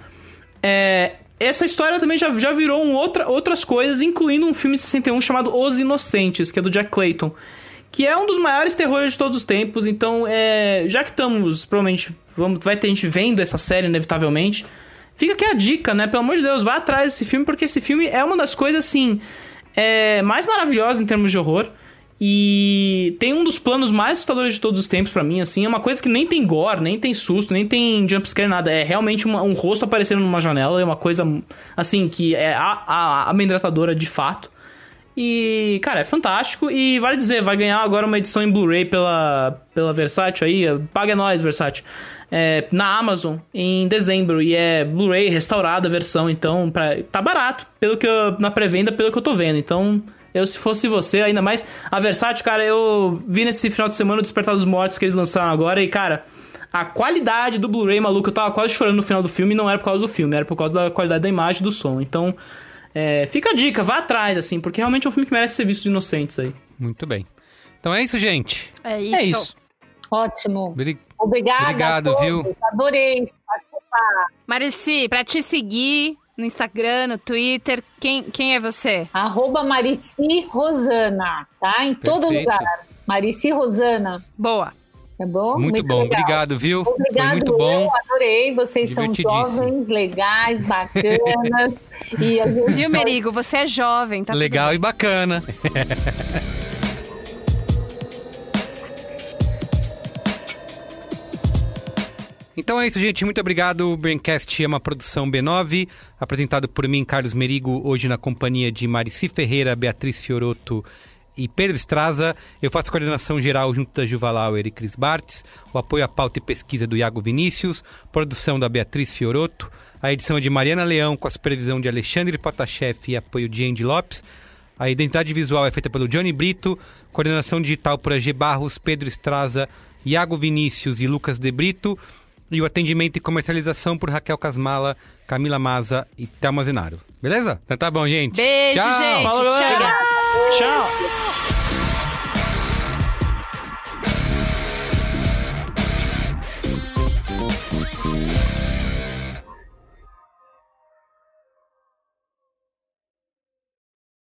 É, essa história também já, já virou um outra, outras coisas, incluindo um filme de 61 chamado Os Inocentes, que é do Jack Clayton. Que é um dos maiores terrores de todos os tempos. Então, é, já que estamos, provavelmente, vamos, vai ter gente vendo essa série, inevitavelmente. Fica aqui a dica, né? Pelo amor de Deus, vá atrás desse filme, porque esse filme é uma das coisas, assim, é, mais maravilhosas em termos de horror. E tem um dos planos mais assustadores de todos os tempos para mim, assim. É uma coisa que nem tem gore, nem tem susto, nem tem jumpscare, nada. É realmente uma, um rosto aparecendo numa janela. É uma coisa, assim, que é a, a, amedrontadora de fato. E, cara, é fantástico. E vale dizer, vai ganhar agora uma edição em Blu-ray pela, pela Versátil aí. Paga nós, Versátil. É, na Amazon em dezembro. E é Blu-ray restaurada a versão. Então, pra, tá barato. Pelo que eu, na pré-venda, pelo que eu tô vendo. Então, eu, se fosse você, ainda mais a Versátil, cara, eu vi nesse final de semana o Despertar dos Mortos que eles lançaram agora e, cara, a qualidade do Blu-ray, maluco, eu tava quase chorando no final do filme e não era por causa do filme, era por causa da qualidade da imagem e do som. Então, é, fica a dica, vá atrás, assim, porque realmente é um filme que merece ser visto de inocentes aí. Muito bem. Então é isso, gente. É isso. É isso. Ótimo. Obrig... Obrigada. Obrigado, viu? Adorei participar. Marici, pra te seguir, no Instagram, no Twitter. Quem, quem é você? Arroba Marici Rosana, tá? Em Perfeito. todo lugar. Marici Rosana. Boa. É bom? Muito, muito bom, legal. obrigado, viu? Obrigado, Foi muito bom. Eu adorei, vocês são jovens, legais, bacanas. e a gente Viu, Merigo? Você é jovem, tá Legal e bacana. Então é isso, gente. Muito obrigado. O Braincast é uma produção B9, apresentado por mim, Carlos Merigo, hoje na companhia de Marici Ferreira, Beatriz Fioroto e Pedro Estraza. Eu faço a coordenação geral junto da Juva Lauer e Cris Bartz, o apoio à pauta e pesquisa do Iago Vinícius, produção da Beatriz Fioroto, a edição é de Mariana Leão com a supervisão de Alexandre Potashev e apoio de Andy Lopes. A identidade visual é feita pelo Johnny Brito, coordenação digital por AG Barros, Pedro Estraza, Iago Vinícius e Lucas De Brito. E o atendimento e comercialização por Raquel Casmala, Camila Maza e Thelma Zenaro. Beleza? Então tá bom, gente. Beijo, Tchau. gente. Falou, Tchau. Tchau.